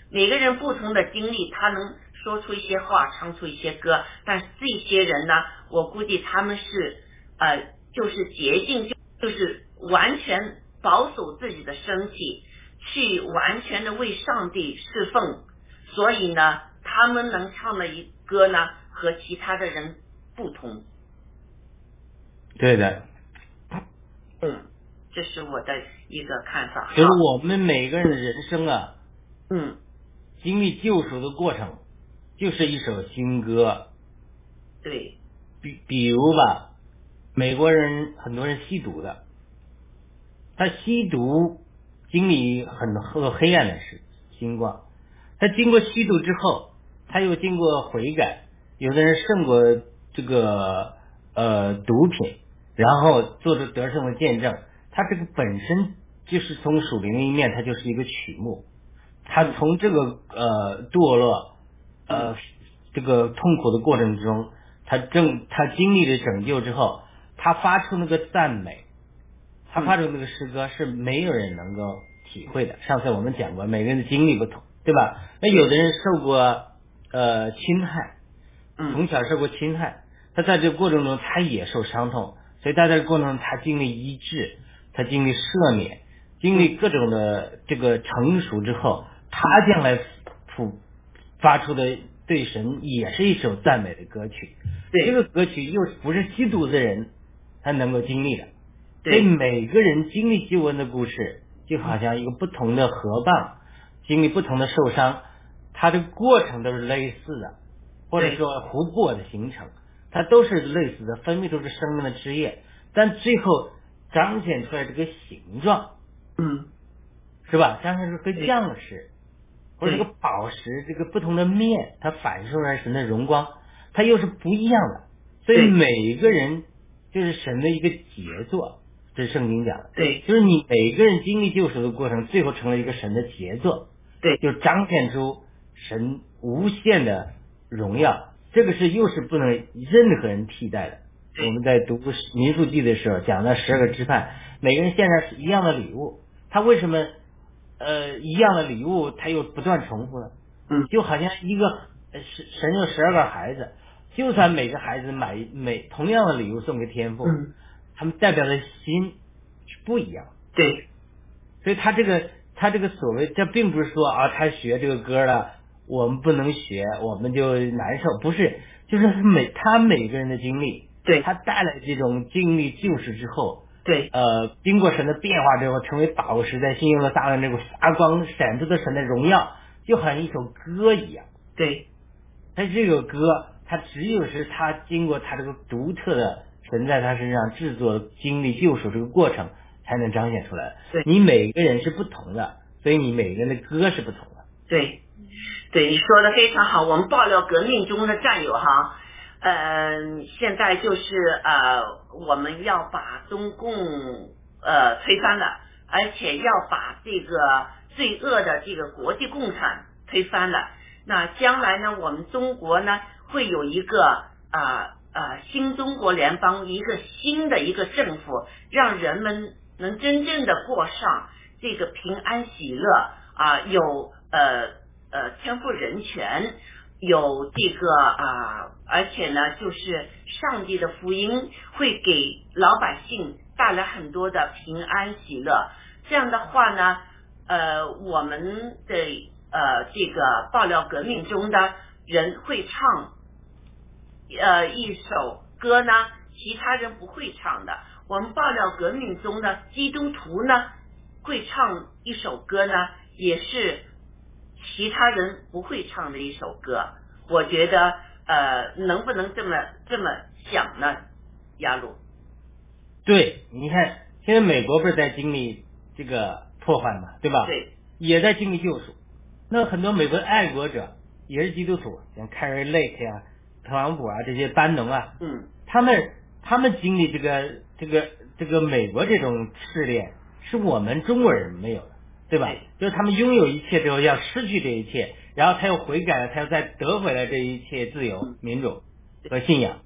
每个人不同的经历，他能说出一些话，唱出一些歌。但这些人呢，我估计他们是呃，就是捷径，就是完全。保守自己的身体，去完全的为上帝侍奉，所以呢，他们能唱的一歌呢，和其他的人不同。对的。嗯，这是我的一个看法。就是我们每个人的人生啊，嗯，经历救赎的过程，就是一首新歌。对。比比如吧，美国人很多人吸毒的。他吸毒经历很多黑暗的事经过，他经过吸毒之后，他又经过悔改，有的人胜过这个呃毒品，然后做出得胜的见证。他这个本身就是从属灵的一面，他就是一个曲目。他从这个呃堕落呃这个痛苦的过程之中，他正他经历了拯救之后，他发出那个赞美。他发出那个诗歌是没有人能够体会的。上次我们讲过，每个人的经历不同，对吧？那有的人受过呃侵害，从小受过侵害，他在这个过程中他也受伤痛，所以在这个过程中他经历医治，他经历赦免，经历各种的这个成熟之后，他将来普发出的对神也是一首赞美的歌曲。对这个歌曲又不是吸毒的人他能够经历的。所以每个人经历救恩的故事，就好像一个不同的河蚌，经历不同的受伤，它的过程都是类似的，或者说湖泊的形成，它都是类似的，分泌都是生命的汁液，但最后彰显出来这个形状，嗯，是吧？彰显出个样式，或者这个宝石这个不同的面，它反射出来神的荣光，它又是不一样的。所以每一个人就是神的一个杰作。这是圣经讲的，对，就是你每个人经历救赎的过程，最后成了一个神的杰作，对，就彰显出神无限的荣耀，这个是又是不能任何人替代的，我们在读民数记的时候讲了十二个支派，每个人献上是一样的礼物，他为什么呃一样的礼物他又不断重复呢？嗯。就好像一个呃神神有十二个孩子，就算每个孩子买每同样的礼物送给天父，嗯，他们代表的心是不一样。对。所以他这个他这个所谓，这并不是说啊，他学这个歌了，我们不能学，我们就难受，不是，就是每他每个人的经历，对他带来这种经历救赎之后，对呃，经过神的变化之后，成为宝石，在新耶路撒冷那个发光闪出的神的荣耀，就好像一首歌一样。对但这个歌，它只有是他经过他这个独特的神在他身上制作、经历救赎这个过程，才能彰显出来。对你每个人是不同的，所以你每个人的歌是不同的。对，对，你说的非常好。我们爆料革命中的战友哈，嗯、现在就是呃，我们要把中共呃推翻了，而且要把这个罪恶的这个国际共产推翻了。那将来呢，我们中国呢会有一个啊啊、新中国联邦，一个新的一个政府，让人们能真正的过上这个平安喜乐啊、有呃呃天赋人权，有这个啊、而且呢，就是上帝的福音会给老百姓带来很多的平安喜乐。这样的话呢，呃，我们的呃这个爆料革命中的人会唱呃一首歌呢，其他人不会唱的。我们爆料革命中的基督徒呢，会唱一首歌呢，也是其他人不会唱的一首歌。我觉得呃，能不能这么这么想呢？亚鲁，对，你看现在美国不是在经历这个破坏嘛，对吧？对也在经历救赎。那很多美国的爱国者也是基督徒，像 c a r r y Lake 呀、特朗普啊这些班农啊，嗯，他们他们经历这个这个这个美国这种试炼，是我们中国人没有的，对吧？就是他们拥有一切之后要失去这一切，然后他又悔改了，他又再得回来这一切自由、民主和信仰，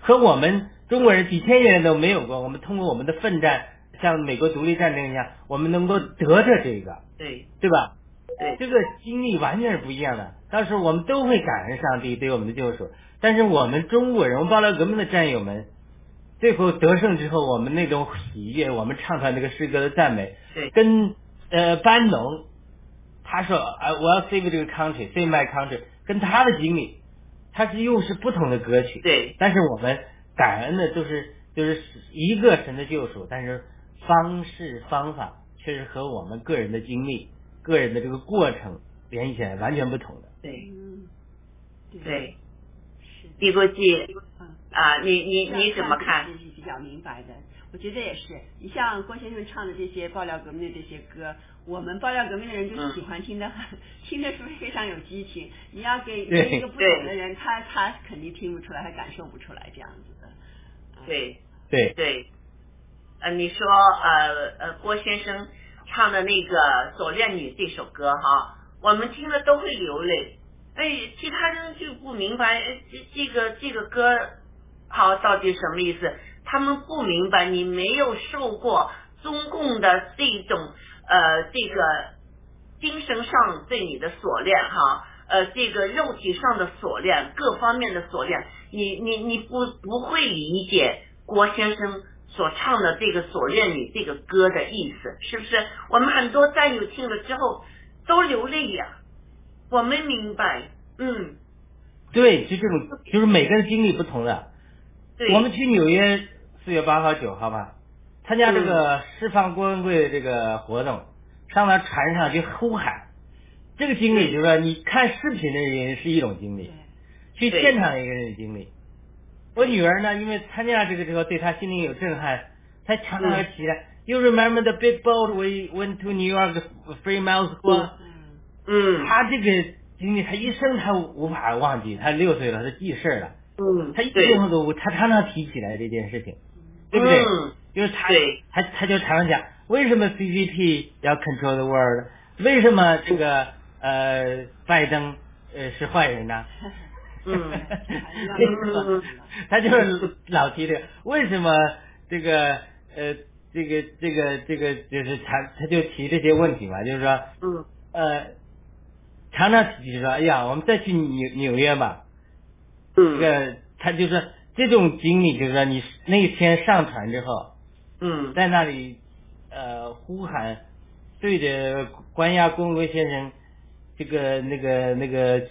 和我们中国人几千年都没有过。我们通过我们的奋战，像美国独立战争一样，我们能够得着这个，对对吧？对这个经历完全是不一样的。到时候我们都会感恩上帝对我们的救赎，但是我们中国人，我们爆料革命的战友们，最后得胜之后，我们那种喜悦，我们唱出来那个诗歌的赞美，对跟呃班农他说啊我要 save 这个 country，save my country，跟他的经历，他是又是不同的歌曲。对但是我们感恩的都是就是一个神的救赎，但是方式方法却是和我们个人的经历、个人的这个过程联系起来完全不同的。对嗯，对，帝国记嗯。啊，你你你怎么看？这是比较明白的，我觉得也是。你像郭先生唱的这些爆料革命的这些歌，我们爆料革命的人就喜欢听的很，听的是不是非常有激情？你要给给一个不懂的人，他他肯定听不出来，他感受不出来这样子的。嗯对对对，呃，你说呃呃，郭先生唱的那个《锁链女》这首歌哈，我们听了都会流泪。哎，其他人就不明白哎这这个这个歌好到底什么意思？他们不明白，你没有受过中共的这种呃这个精神上对你的锁链哈，呃，这个肉体上的锁链，各方面的锁链，你你你不不会理解郭先生所唱的这个《锁链女》这个歌的意思，是不是？我们很多战友听了之后都流泪呀、我们明白，嗯，对，就这种，就是每个人经历不同的。对，我们去纽约四月八号、九号吧，参加这个释放郭文贵的这个活动，上到船上去呼喊，这个经历就是说，你看视频的人是一种经历去现场一个人的经历。我女儿呢，因为参加这个之后，对她心灵有震撼，她常常要起来。You remember the big boat we went to New York three Miles Square？嗯嗯她这个经历，她一生她无法忘记。她六岁了，她记事儿了。嗯，他一对生都她常常提起来这件事情，对不对？嗯。就是他对。他他就常常讲，为什么 CCP 要 control the world？为什么这个呃拜登呃是坏人呢？嗯。*laughs* 嗯。他就是老提这个，为什么这个呃这个这个这个就是他他就提这些问题嘛，就是说嗯。呃常常提说，哎呀，我们再去纽纽约吧，这嗯个他就说这种经历，就是说你那天上船之后，嗯。在那里呃呼喊，对着关押公维先生这个那个那个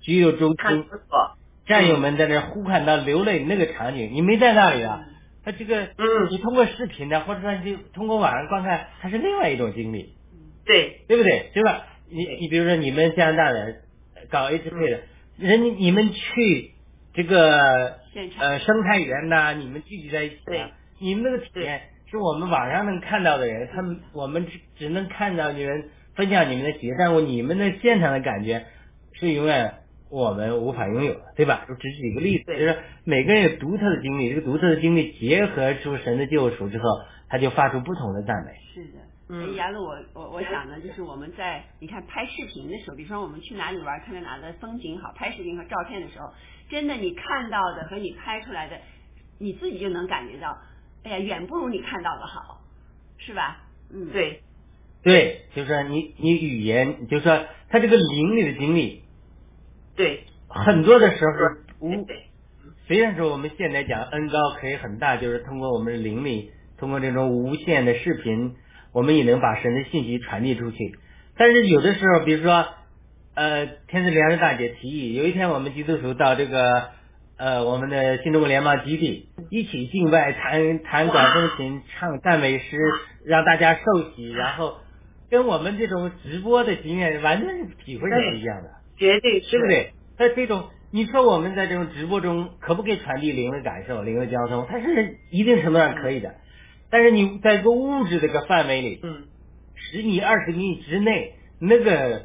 居有周看厅不错，战友们在那呼喊到流泪那个场景，你没在那里啊？他这个，嗯。你通过视频呢，或者说你通过网上观看，它是另外一种经历，对，对不对？对吧？你你比如说你们加拿大人搞 H P 的，人家你们去这个呃生态园呐、你们聚集在一起你们那个体验是我们网上能看到的人，他们我们只只能看到你们分享你们的体验，但我你们的现场的感觉是永远我们无法拥有的，对吧？就只举一个例子，就是每个人有独特的经历，这个独特的经历结合出神的救赎之后，他就发出不同的赞美。是的。嗯。哎，杨璐，我我我想呢，就是我们在你看拍视频的时候，比方说我们去哪里玩，看到哪的风景好，拍视频和照片的时候，真的你看到的和你拍出来的，你自己就能感觉到，哎呀，远不如你看到的好，是吧？嗯，，对，对，就是说你你语言，就是说他这个灵里的经历，对，很多的时候无虽然说我们现在讲恩高可以很大，就是通过我们的灵力，通过这种无线的视频，我们也能把神的信息传递出去。但是有的时候，比如说，呃，天赐良知大姐提议，有一天我们基督徒到这个呃我们的新中国联邦基地，一起敬拜，弹弹管风琴，唱赞美诗，让大家受洗，然后跟我们这种直播的经验完全是体会是不一样的。绝对是对不？对？在这种，你说我们在这种直播中可不可以传递灵的感受、灵的交通？它是一定程度上可以的，但是你在一个物质这个范围里，嗯，十米、二十米之内，那个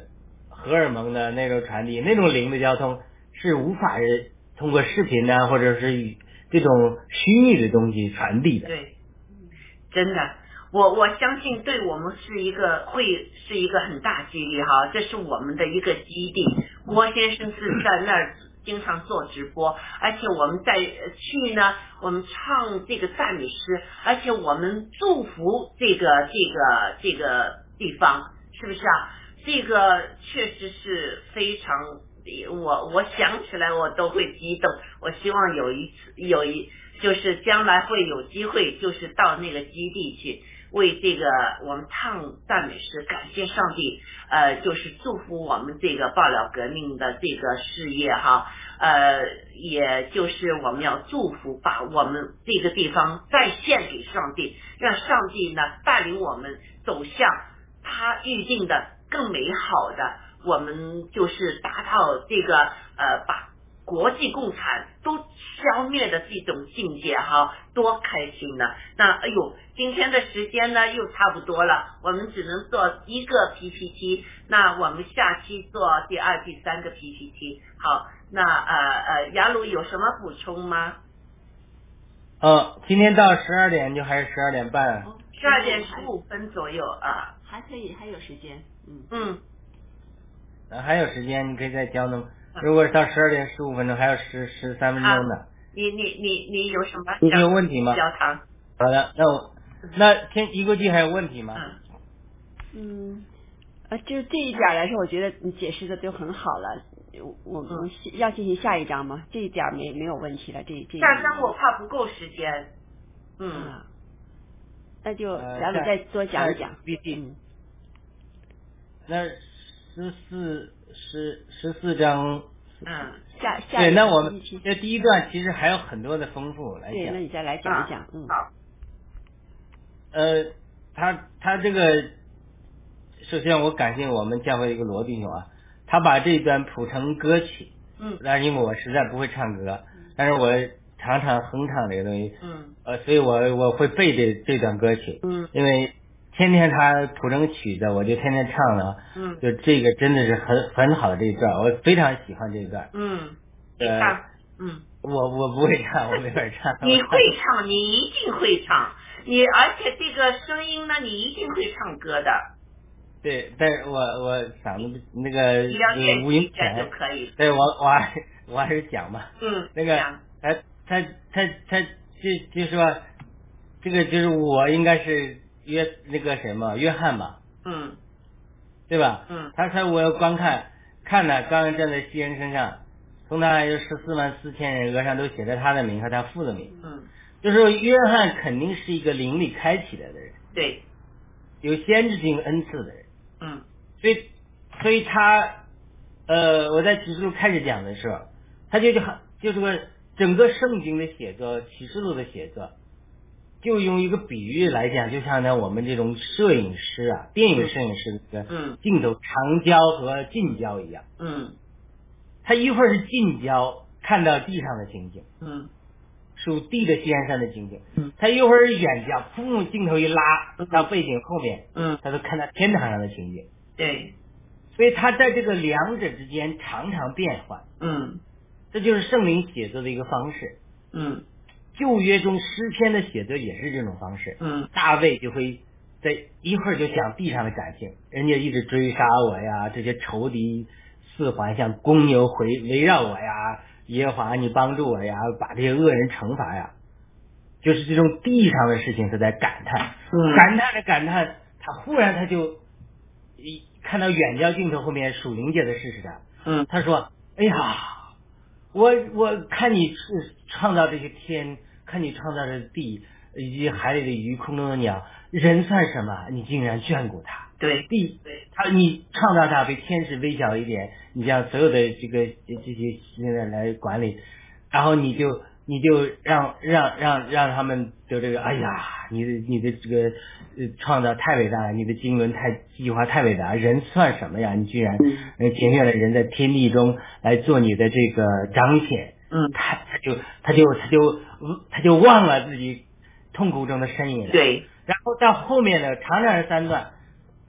荷尔蒙的那种传递、那种灵的交通是无法是通过视频呢，或者是以这种虚拟的东西传递的。对，真的，我我相信对我们是一个会是一个很大激励哈，这是我们的一个基地。郭先生是在那儿经常做直播，而且我们在去呢，我们唱这个赞美诗，而且我们祝福这个这个这个地方，是不是啊？这个确实是非常。我我想起来我都会激动，我希望有一次有一就是将来会有机会，就是到那个基地去为这个我们唱赞美诗，感谢上帝，呃，就是祝福我们这个爆料革命的这个事业哈，呃，也就是我们要祝福，把我们这个地方再献给上帝，让上帝呢带领我们走向他预定的更美好的。我们就是达到这个呃，把国际共产都消灭的这种境界哈，多开心呢！那哎呦，今天的时间呢又差不多了，我们只能做一个 PPT，那我们下期做第二、第三个 PPT。好，那呃呃，雅鲁有什么补充吗？呃，今天到十二点就还是十二点半？哦十二点十五分左右啊，还可以，还有时间，嗯，嗯，呃还有时间，你可以再交呢。如果是到十二点十五分钟，还有十十三分钟的。你你你你有什么你有问题吗？交谈？好的，那我那天一国际还有问题吗？嗯。就这一点来说，我觉得你解释的就很好了。我我们要进行下一章吗？这一点没没有问题了。这这下章我怕不够时间。嗯，啊，那就呃咱们再多讲一讲。PPT 嗯，那十四十十四章，嗯，下下对，那我们这第一段其实还有很多的丰富来讲对，那。你再来讲一讲。嗯，好，呃，他他这个，首先我感谢我们教会一个罗弟兄啊，他把这段谱成歌曲。嗯那因为我实在不会唱歌，但是我常常哼唱这个东西，嗯呃，所以我我会背这这段歌曲，嗯因为天天他谱成曲子，我就天天唱了，嗯就这个真的是很很好的这一段，我非常喜欢这一段。嗯，你呃，嗯，我我不会唱，我没法唱。你会唱，你一定会唱，你而且这个声音呢，你一定会唱歌的，对，但是我我嗓子不那个你要练呃无音习一下就，可以。对我我还我还是讲吧。嗯，那个讲他他他他就就说这个就是我应该是约那个什么约翰嘛，嗯。对吧？嗯。他说我要观看，看呢刚刚站在西人身上，从他有十四万四千人额上都写着他的名和他父的名，嗯，就是说约翰肯定是一个灵力开启来的人，对，有先知性恩赐的人，嗯。所以所以他呃我在启示录开始讲的时候，他就就就是个整个圣经的写作，启示录的写作。就用一个比喻来讲，就像呢我们这种摄影师啊，电影摄影师的镜头长焦和近焦一样，嗯。他一会儿是近焦看到地上的情景，嗯。属地的西安山的情景，嗯，他一会儿是远焦，砰，镜头一拉到背景后面，嗯，他都看到天堂上的情景，对，所以他在这个两者之间常常变换，嗯。这就是圣灵写作的一个方式。嗯旧约中诗篇的写作也是这种方式，嗯。大卫就会在一会儿就讲地上的感情，人家一直追杀我呀，这些仇敌四环像公牛围围绕我呀，耶和华你帮助我呀，把这些恶人惩罚呀，就是这种地上的事情他在感叹，嗯。感叹着感叹，他忽然他就一看到远焦镜头后面属灵界的事实上，嗯。他说：“哎呀，我我看你是创造这些天，看你创造的地，以及海里的鱼、空中的鸟，人算什么？你竟然眷顾他。对，地，他你创造他比天使微小一点，你将所有的这个这些现在来管理，然后你就你就让让让让他们就这个，哎呀，你的你的这个呃创造太伟大了，你的经纶太计划太伟大，人算什么呀？你居然呃拣选了人在天地中来做你的这个彰显，嗯。他他就他就他就他就忘了自己痛苦中的身影了。对，然后到后面的，长长的三段，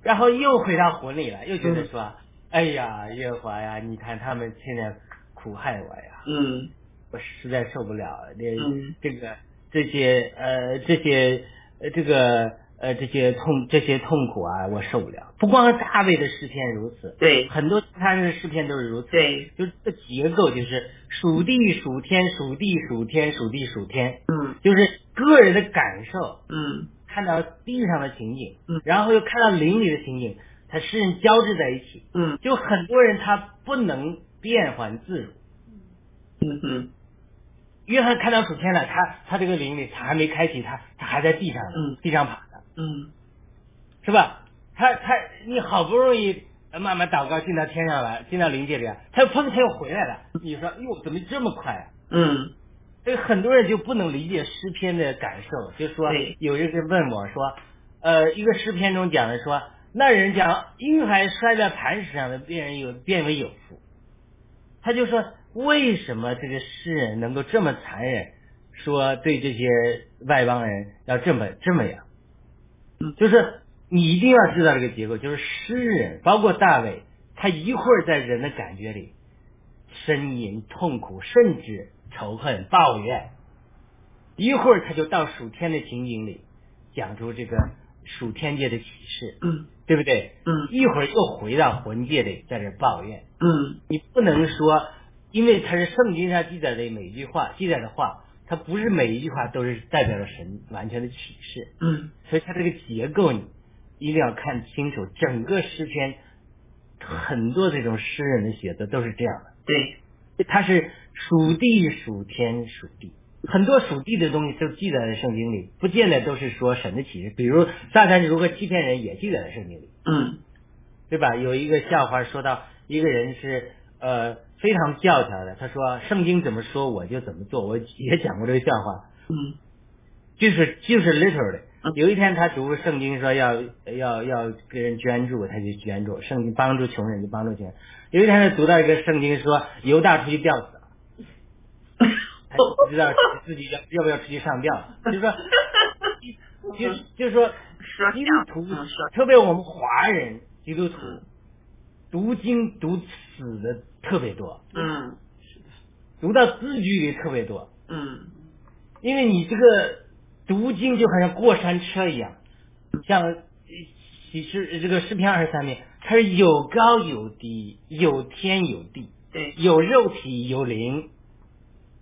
然后又回到魂里了，又觉得说，哎呀，月华呀，你看他们现在苦害我呀，嗯。我实在受不了，这、嗯。这个这些呃这些呃这个呃这些痛这些痛苦啊，我受不了。不光是大卫的诗篇如此，对很多其他人的诗篇都是如此。对，就是这个结构就是属地属天属地属天属地属天，嗯就是个人的感受，嗯看到地上的情景，嗯然后又看到邻里的情景，它诗人交织在一起。嗯就很多人他不能变换自如。嗯嗯约翰看到属天了，他他这个灵里他还没开启，他他还在地上，嗯地上爬呢，嗯是吧？他他你好不容易呃慢慢祷告进到天上来，进到灵界里，他又砰他又回来了。你说哟怎么这么快啊？嗯所以很多人就不能理解诗篇的感受，就说有一个问我说，呃，一个诗篇中讲的说，那人讲婴孩摔在磐石上的变人有变为有福，他就说为什么这个诗人能够这么残忍，说对这些外邦人要这么这么样，嗯就是你一定要知道这个结构，就是诗人包括大卫，他一会儿在人的感觉里呻吟、痛苦，甚至仇恨、抱怨。一会儿他就到属天的情景里，讲出这个属天界的启示，嗯对不对？嗯一会儿又回到魂界里，在这抱怨。嗯你不能说，因为他是圣经上记载的每一句话，记载的话，它不是每一句话都是代表了神完全的启示，嗯所以它这个结构你一定要看清楚。整个诗篇很多这种诗人的写作都是这样的。对，它是属地、属天、属地，很多属地的东西都记载在圣经里，不见得都是说神的启示。比如撒旦如何欺骗人，也记载在圣经里，嗯对吧？有一个笑话说到一个人是呃非常教条的，他说圣经怎么说我就怎么做，我也讲过这个笑话，嗯就是就是 literally 嗯。有一天他读圣经说要要要给人捐助，他就捐助；圣经帮助穷人就帮助穷人。有一天他读到一个圣经说犹大出去吊死了。他不知道自己要要不要出去上吊，就说，就就说，说基督徒特别我们华人基督徒，读经读死的特别多，嗯。读到字句里特别多，嗯。因为你这个读经就好像过山车一样，像呃启示这个诗篇二十三篇，它是有高有低，有天有地，对。有肉体，有灵，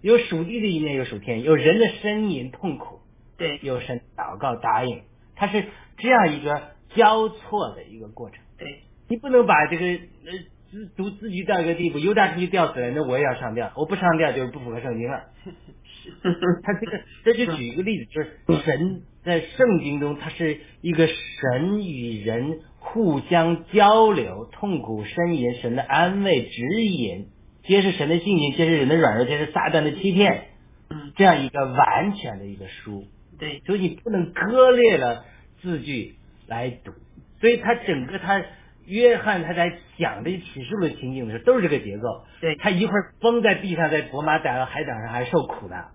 有属地的一面，有属天，有人的呻吟痛苦，对。有神祷告答应，它是这样一个交错的一个过程。对。你不能把这个呃自独自居到一个地步，犹大出去吊死人，那我也要上吊，我不上吊就是不符合圣经了。*laughs* 他这个这就举一个例子，就是神在圣经中，它是一个神与人互相交流、痛苦呻吟，神的安慰、指引，揭示神的性情，揭示人的软弱，揭示撒旦的欺骗，嗯这样一个完全的一个书。对所以你不能割裂了字句来读，所以他整个他约翰他在讲这启示录的情景的时候，都是这个节奏。对他一会儿崩在地上，在伯马岛海岛上还受苦呢，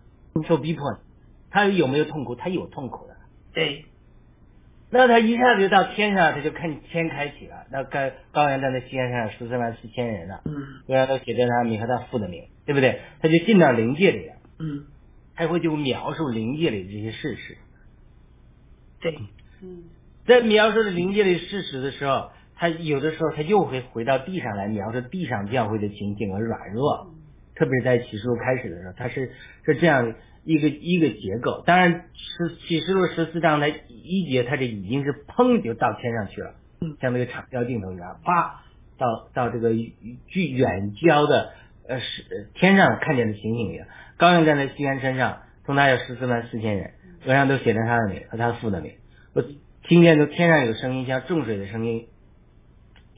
受逼迫呢，他有没有痛苦？他有痛苦的。对那他一下子就到天上，他就看天开启了，那高高原站在西安上十四万四千人了，嗯虽然都写着他名和他父的名，对不对？他就进到灵界里了，嗯他会就描述灵界里的这些事实。对嗯在描述灵界里事实的时候，他有的时候他又会回到地上来描述地上教会的情景和软弱，特别是在启示录开始的时候，他是是这样一个一个结构。当然，十启示录十四章的一节，他这已经是砰就到天上去了，像那个长焦镜头一样，啪到到这个距远焦的呃是呃天上看见的情景一样。高阳站在西安山上，从他有十四万四千人，额上都写着他的名和他父的名。我听见都天上有声音，像重水的声音，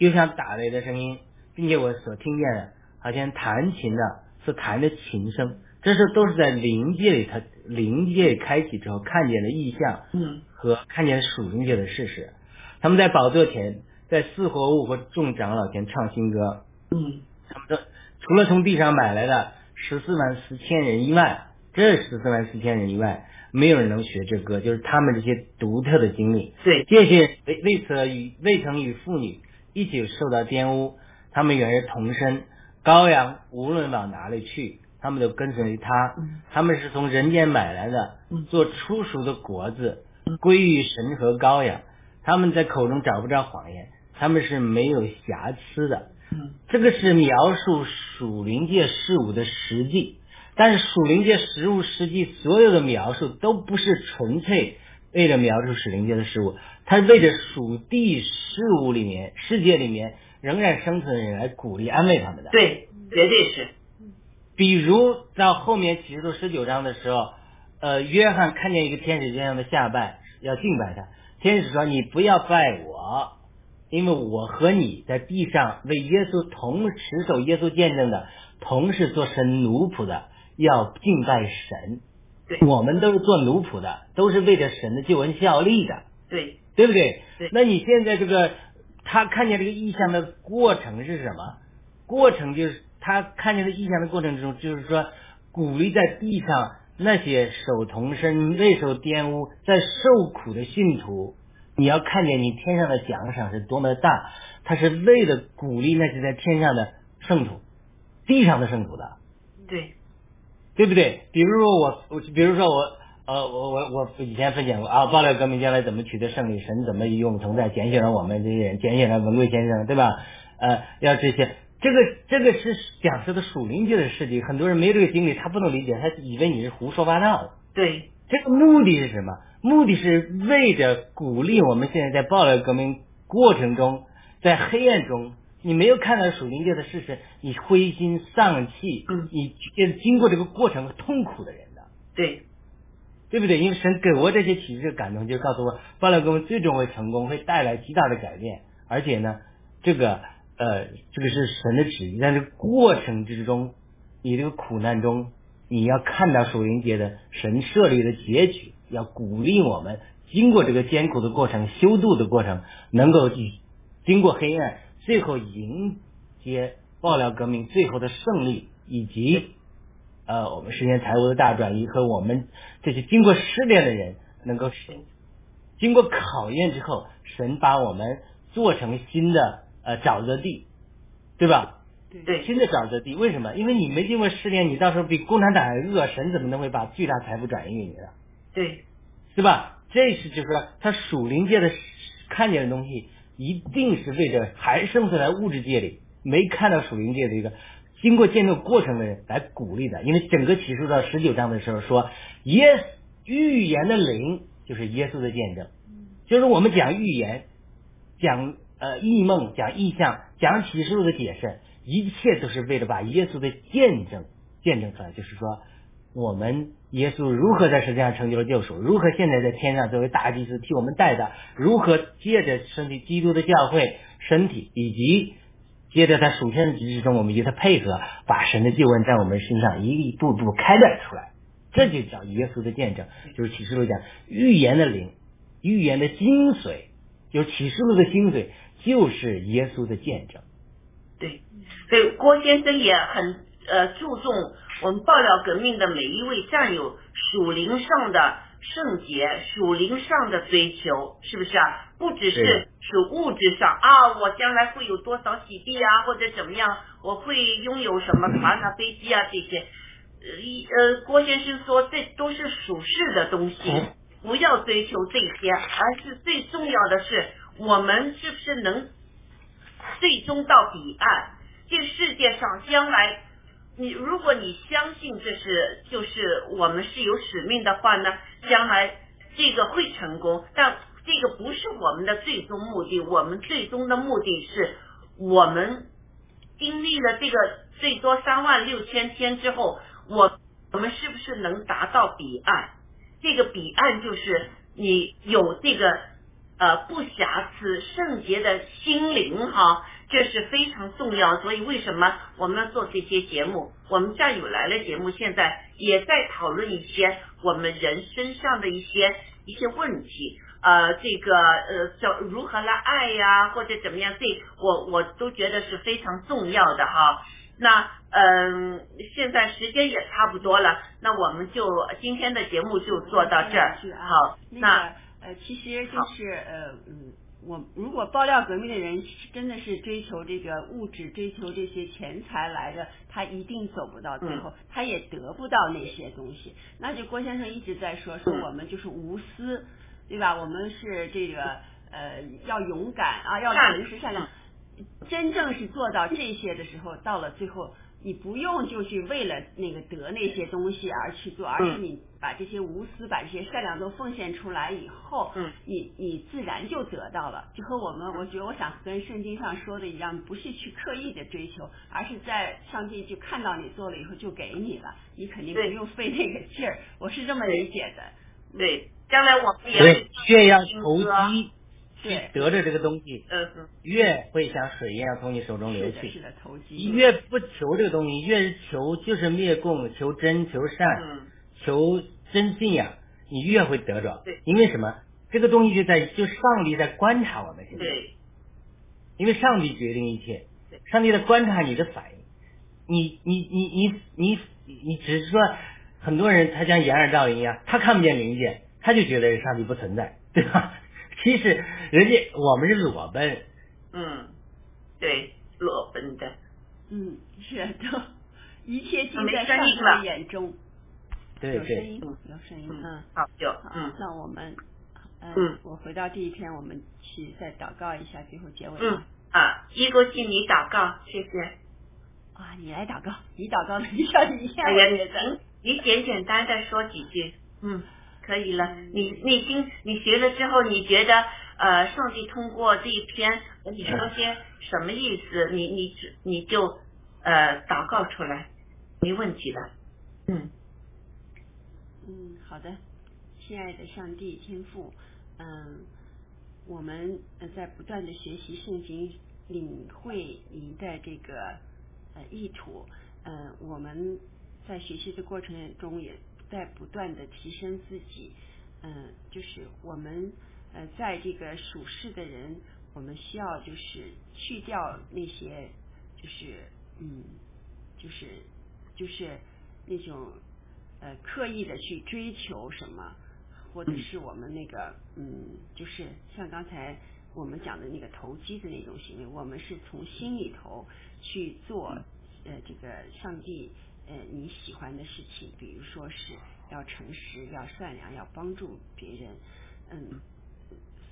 又像打雷的声音，并且我所听见的，好像弹琴的是弹的琴声，这是都是在灵界里，他灵界开启之后看见的意象嗯。和看见属灵界的事实。他们在宝座前，在四活物和众长老前唱新歌，嗯。他们说，除了从地上买来的十四万四千人以外，这十四万四千人以外，没有人能学这歌，就是他们这些独特的经历。对。这些未未曾与未曾与妇女一起受到玷污，他们原是同身。羔羊无论往哪里去，他们都跟随他。他们是从人间买来的，做出熟的果子，归于神和羔羊。他们在口中找不着谎言，他们是没有瑕疵的。这个是描述属灵界事物的实际，但是属灵界实物实际所有的描述都不是纯粹为了描述属灵界的事物，他是为着属地事物里面世界里面仍然生存的人来鼓励安慰他们的。对，绝对是比如到后面启示录十九章的时候，呃，约翰看见一个天使这样的下拜，要敬拜他。天使说：“你不要拜我，因为我和你在地上为耶稣同持守耶稣见证的，同是做神奴仆的，要敬拜神。对我们都是做奴仆的，都是为着神的救恩效力的。”对对不对？对那你现在这个他看见这个意象的过程是什么？过程就是他看见的意象的过程中，就是说鼓励在地上那些手同身、未受玷污、在受苦的信徒，你要看见你天上的奖赏是多么的大，他是为了鼓励那些在天上的圣徒、地上的圣徒的。对对不对？比如说我，我比如说我，呃，我我我以前分享过啊，爆料革命将来怎么取得胜利，神怎么与我们同在，拣选了我们这些人，拣选了文贵先生，对吧？呃，要这些，这个这个是讲述的属灵界的事情，很多人没这个经历，他不能理解，他以为你是胡说八道。对这个目的是什么？目的是为着鼓励我们现在在爆料革命过程中，在黑暗中，你没有看到属灵界的事实，你灰心丧气，嗯。你呃经过这个过程痛苦的人的，对。对不对？因为神给我这些启示感动，就告诉我，爆料革命最终会成功，会带来极大的改变，而且呢，这个呃，这个是神的旨意，在这个过程之中，你这个苦难中，你要看到属灵界的神设立的结局，要鼓励我们经过这个艰苦的过程、修度的过程，能够去经过黑暗，最后迎接爆料革命最后的胜利，以及呃我们实现财务的大转移和我们这些经过试炼的人能够实经过考验之后，神把我们做成新的呃沼泽地，对吧？对新的沼泽地，为什么？因为你没经过试炼，你到时候比共产党还恶，神怎么能会把巨大财富转移给你呢？对对吧？这是就是说，他属灵界的看见的东西，一定是为着还生存在物质界里，没看到属灵界的一个经过见证过程的人来鼓励的，因为整个启示到十九章的时候说，耶预言的灵就是耶稣的见证，就是我们讲预言，讲呃异梦，讲异象，讲启示录的解释，一切都是为了把耶稣的见证见证出来，就是说我们耶稣如何在世界上成就了救赎，如何现在在天上作为大祭司替我们带的，如何借着身体基督的教会身体以及。接着，在属天的机制中，我们与他配合，把神的救恩在我们身上一步步开展出来，这就叫耶稣的见证，就是启示录讲预言的灵，预言的精髓，就是启示录的精髓，就是耶稣的见证。对，所以郭先生也很呃注重我们爆料革命的每一位战友属灵上的圣洁，属灵上的追求，是不是啊？不只是属物质上啊，我将来会有多少洗地啊，或者怎么样，我会拥有什么船啊、飞机啊这些。呃，一呃，郭先生说这都是属世的东西，不要追求这些，而是最重要的是我们是不是能最终到彼岸？这世界上将来，你如果你相信这是就是我们是有使命的话呢，将来这个会成功，但。这个不是我们的最终目的，我们最终的目的是我们经历了这个最多三万六千天之后，我我们是不是能达到彼岸？这个彼岸就是你有这个呃不瑕疵圣洁的心灵哈，这是非常重要。所以为什么我们要做这些节目？我们战友来了节目现在也在讨论一些我们人身上的一些一些问题。呃，这个呃，叫如何来爱呀，或者怎么样？这我我都觉得是非常重要的哈。那嗯，现在时间也差不多了，那我们就今天的节目就做到这儿。好，那呃，其实就是呃嗯，我如果爆料革命的人真的是追求这个物质，追求这些钱财来的，他一定走不到最后，他也得不到那些东西。那就郭先生一直在说，说我们就是无私。对吧？我们是这个呃，要勇敢啊，要诚实善良。真正是做到这些的时候，到了最后，你不用就去为了那个得那些东西而去做，而是你把这些无私、把这些善良都奉献出来以后，嗯，你你自然就得到了。就和我们，我觉得我想跟圣经上说的一样，不是去刻意的追求，而是在上帝就看到你做了以后就给你了，你肯定不用费那个劲儿。我是这么理解的，对。将来我们也越要投机，对，得着这个东西，嗯越会像水一样从你手中流去。是的，投机。越不求这个东西，越是求就是灭供，求真，求善，求真信仰，你越会得着。对，因为什么？这个东西就在就上帝在观察我们现在。对。因为上帝决定一切，上帝在观察你的反应。你你你你你你只是说，很多人他像掩耳盗铃一样，他看不见灵界。他就觉得上帝不存在，对吧？其实人家我们是裸奔，嗯，对，裸奔的，嗯，是都一切尽在上帝的眼中。对对，有声音，有声音，嗯，好，有，嗯，那我们，嗯，我回到第一篇，我们去再祷告一下，最后结尾。嗯啊，一个敬你祷告，谢谢。啊，你来祷告，你祷告的比较厉害。哎呀，你你简简单单说几句，嗯。可以了，你内心你学了之后，你觉得呃，上帝通过这一篇和你说些什么意思？你你你就呃祷告出来，没问题的。嗯嗯，好的，亲爱的上帝天父，嗯，我们在不断的学习圣经，领会您的这个呃意图，嗯，我们在学习的过程中也。在不断的提升自己，嗯，就是我们呃，在这个属世的人，我们需要就是去掉那些，就是嗯，就是就是那种呃刻意的去追求什么，或者是我们那个嗯，就是像刚才我们讲的那个投机的那种行为，我们是从心里头去做呃这个上帝。呃，你喜欢的事情，比如说是要诚实、要善良、要帮助别人，嗯，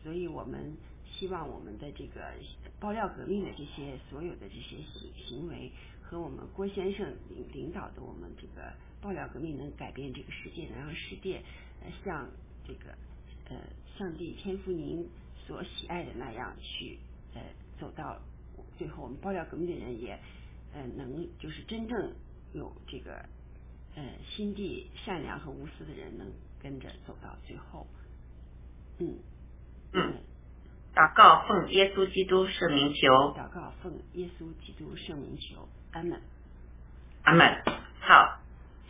所以我们希望我们的这个爆料革命的这些所有的这些行行为和我们郭先生领领导的我们这个爆料革命能改变这个世界，能让世界呃像这个呃上帝天父您所喜爱的那样去呃走到最后，我们爆料革命的人也呃能就是真正有这个呃心地善良和无私的人能跟着走到最后，嗯嗯，祷告奉耶稣基督圣名求，祷告奉耶稣基督圣名求，阿门。阿门。好，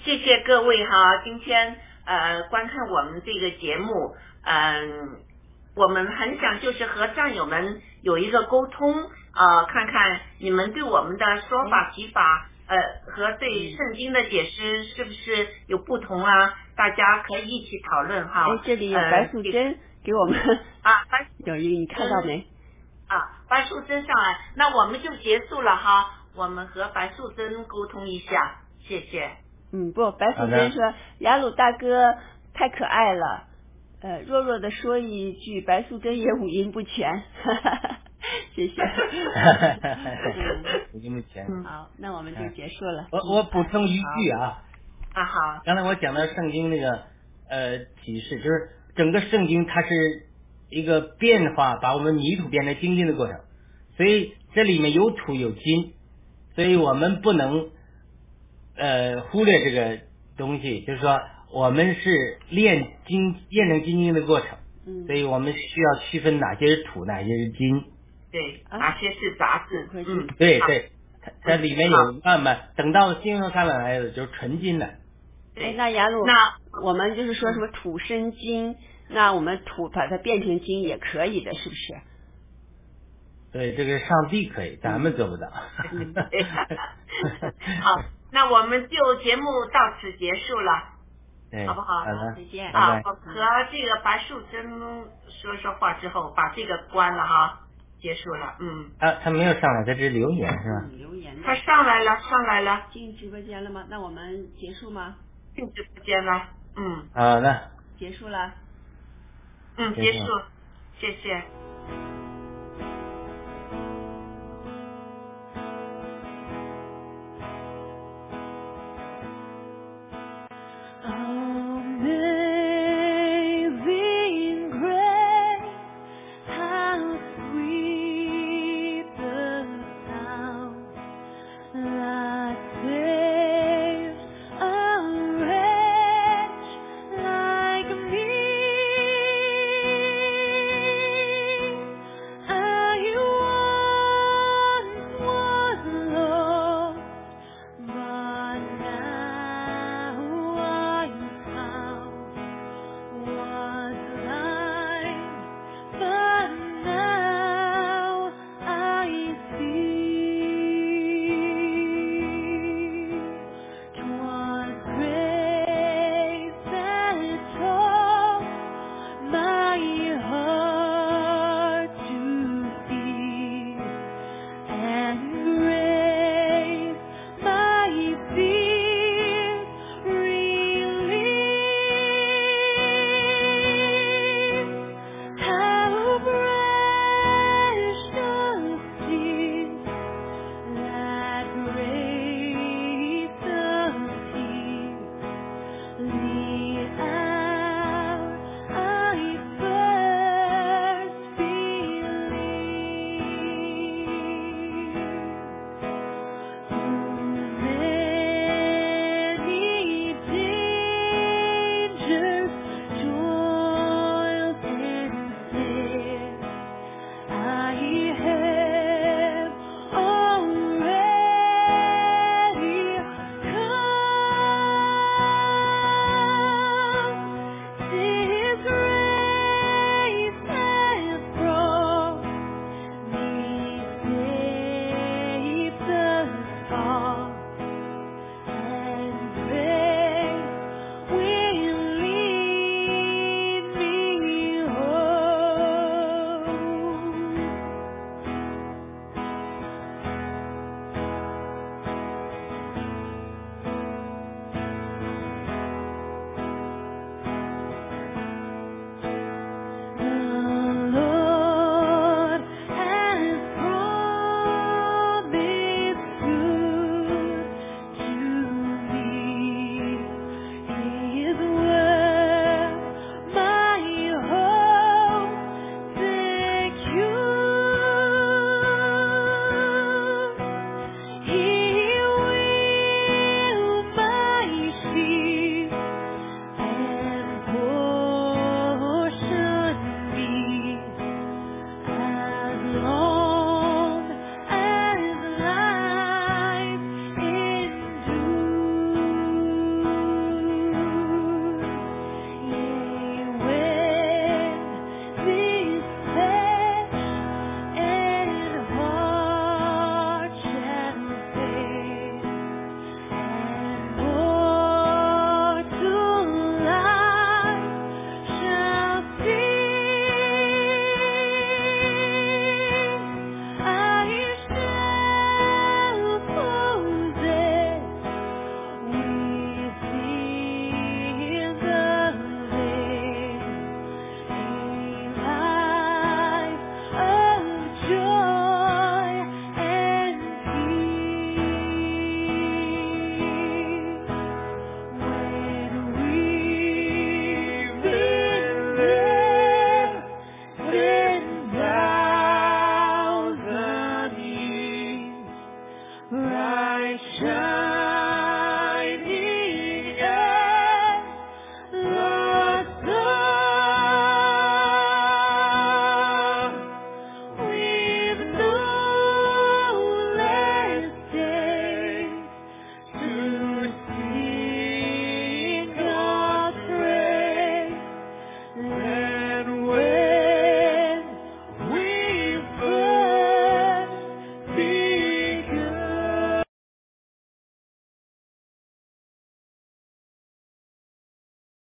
谢谢各位哈，今天呃观看我们这个节目，嗯、我们很想就是和战友们有一个沟通，呃，看看你们对我们的说法提法，呃，和对圣经的解释是不是有不同啊？大家可以一起讨论哈。哎，这里白素贞给我们啊，白 *laughs* 有一个，你看到没？啊，白素贞上来，那我们就结束了哈。我们和白素贞沟通一下，谢谢。嗯，不，白素贞说雅鲁大哥太可爱了，呃，弱弱的说一句，白素贞也五音不全，*laughs* *laughs* 谢谢。五音不全。嗯。好，那我们就结束了。我我补充一句啊，啊好，刚才我讲到圣经那个呃启示，就是整个圣经它是一个变化，把我们泥土变成金金的过程，所以这里面有土有金，所以我们不能呃忽略这个东西，就是说我们是炼金炼成金金的过程，嗯。所以我们需要区分哪些是土，哪些是金。对，啊哪些是杂质？会嗯，好，对对，它它里面有慢慢等到新生上来的就是纯金的。哎，对，那雅鲁，那我们就是说什么土生金，那我们土把它变成金也可以的，是不是？对，这个上帝可以，咱们做不到。*laughs* 好，那我们就节目到此结束了。对，好不好再见。啊，拜拜我和这个白素贞说说话之后，把这个关了哈，结束了。嗯，啊，他没有上来，他只是留言是吧？嗯留言他上来了，上来了，进直播间了吗？那我们结束吗？进直播间了。嗯好的。结束了。嗯，结束结束，谢谢。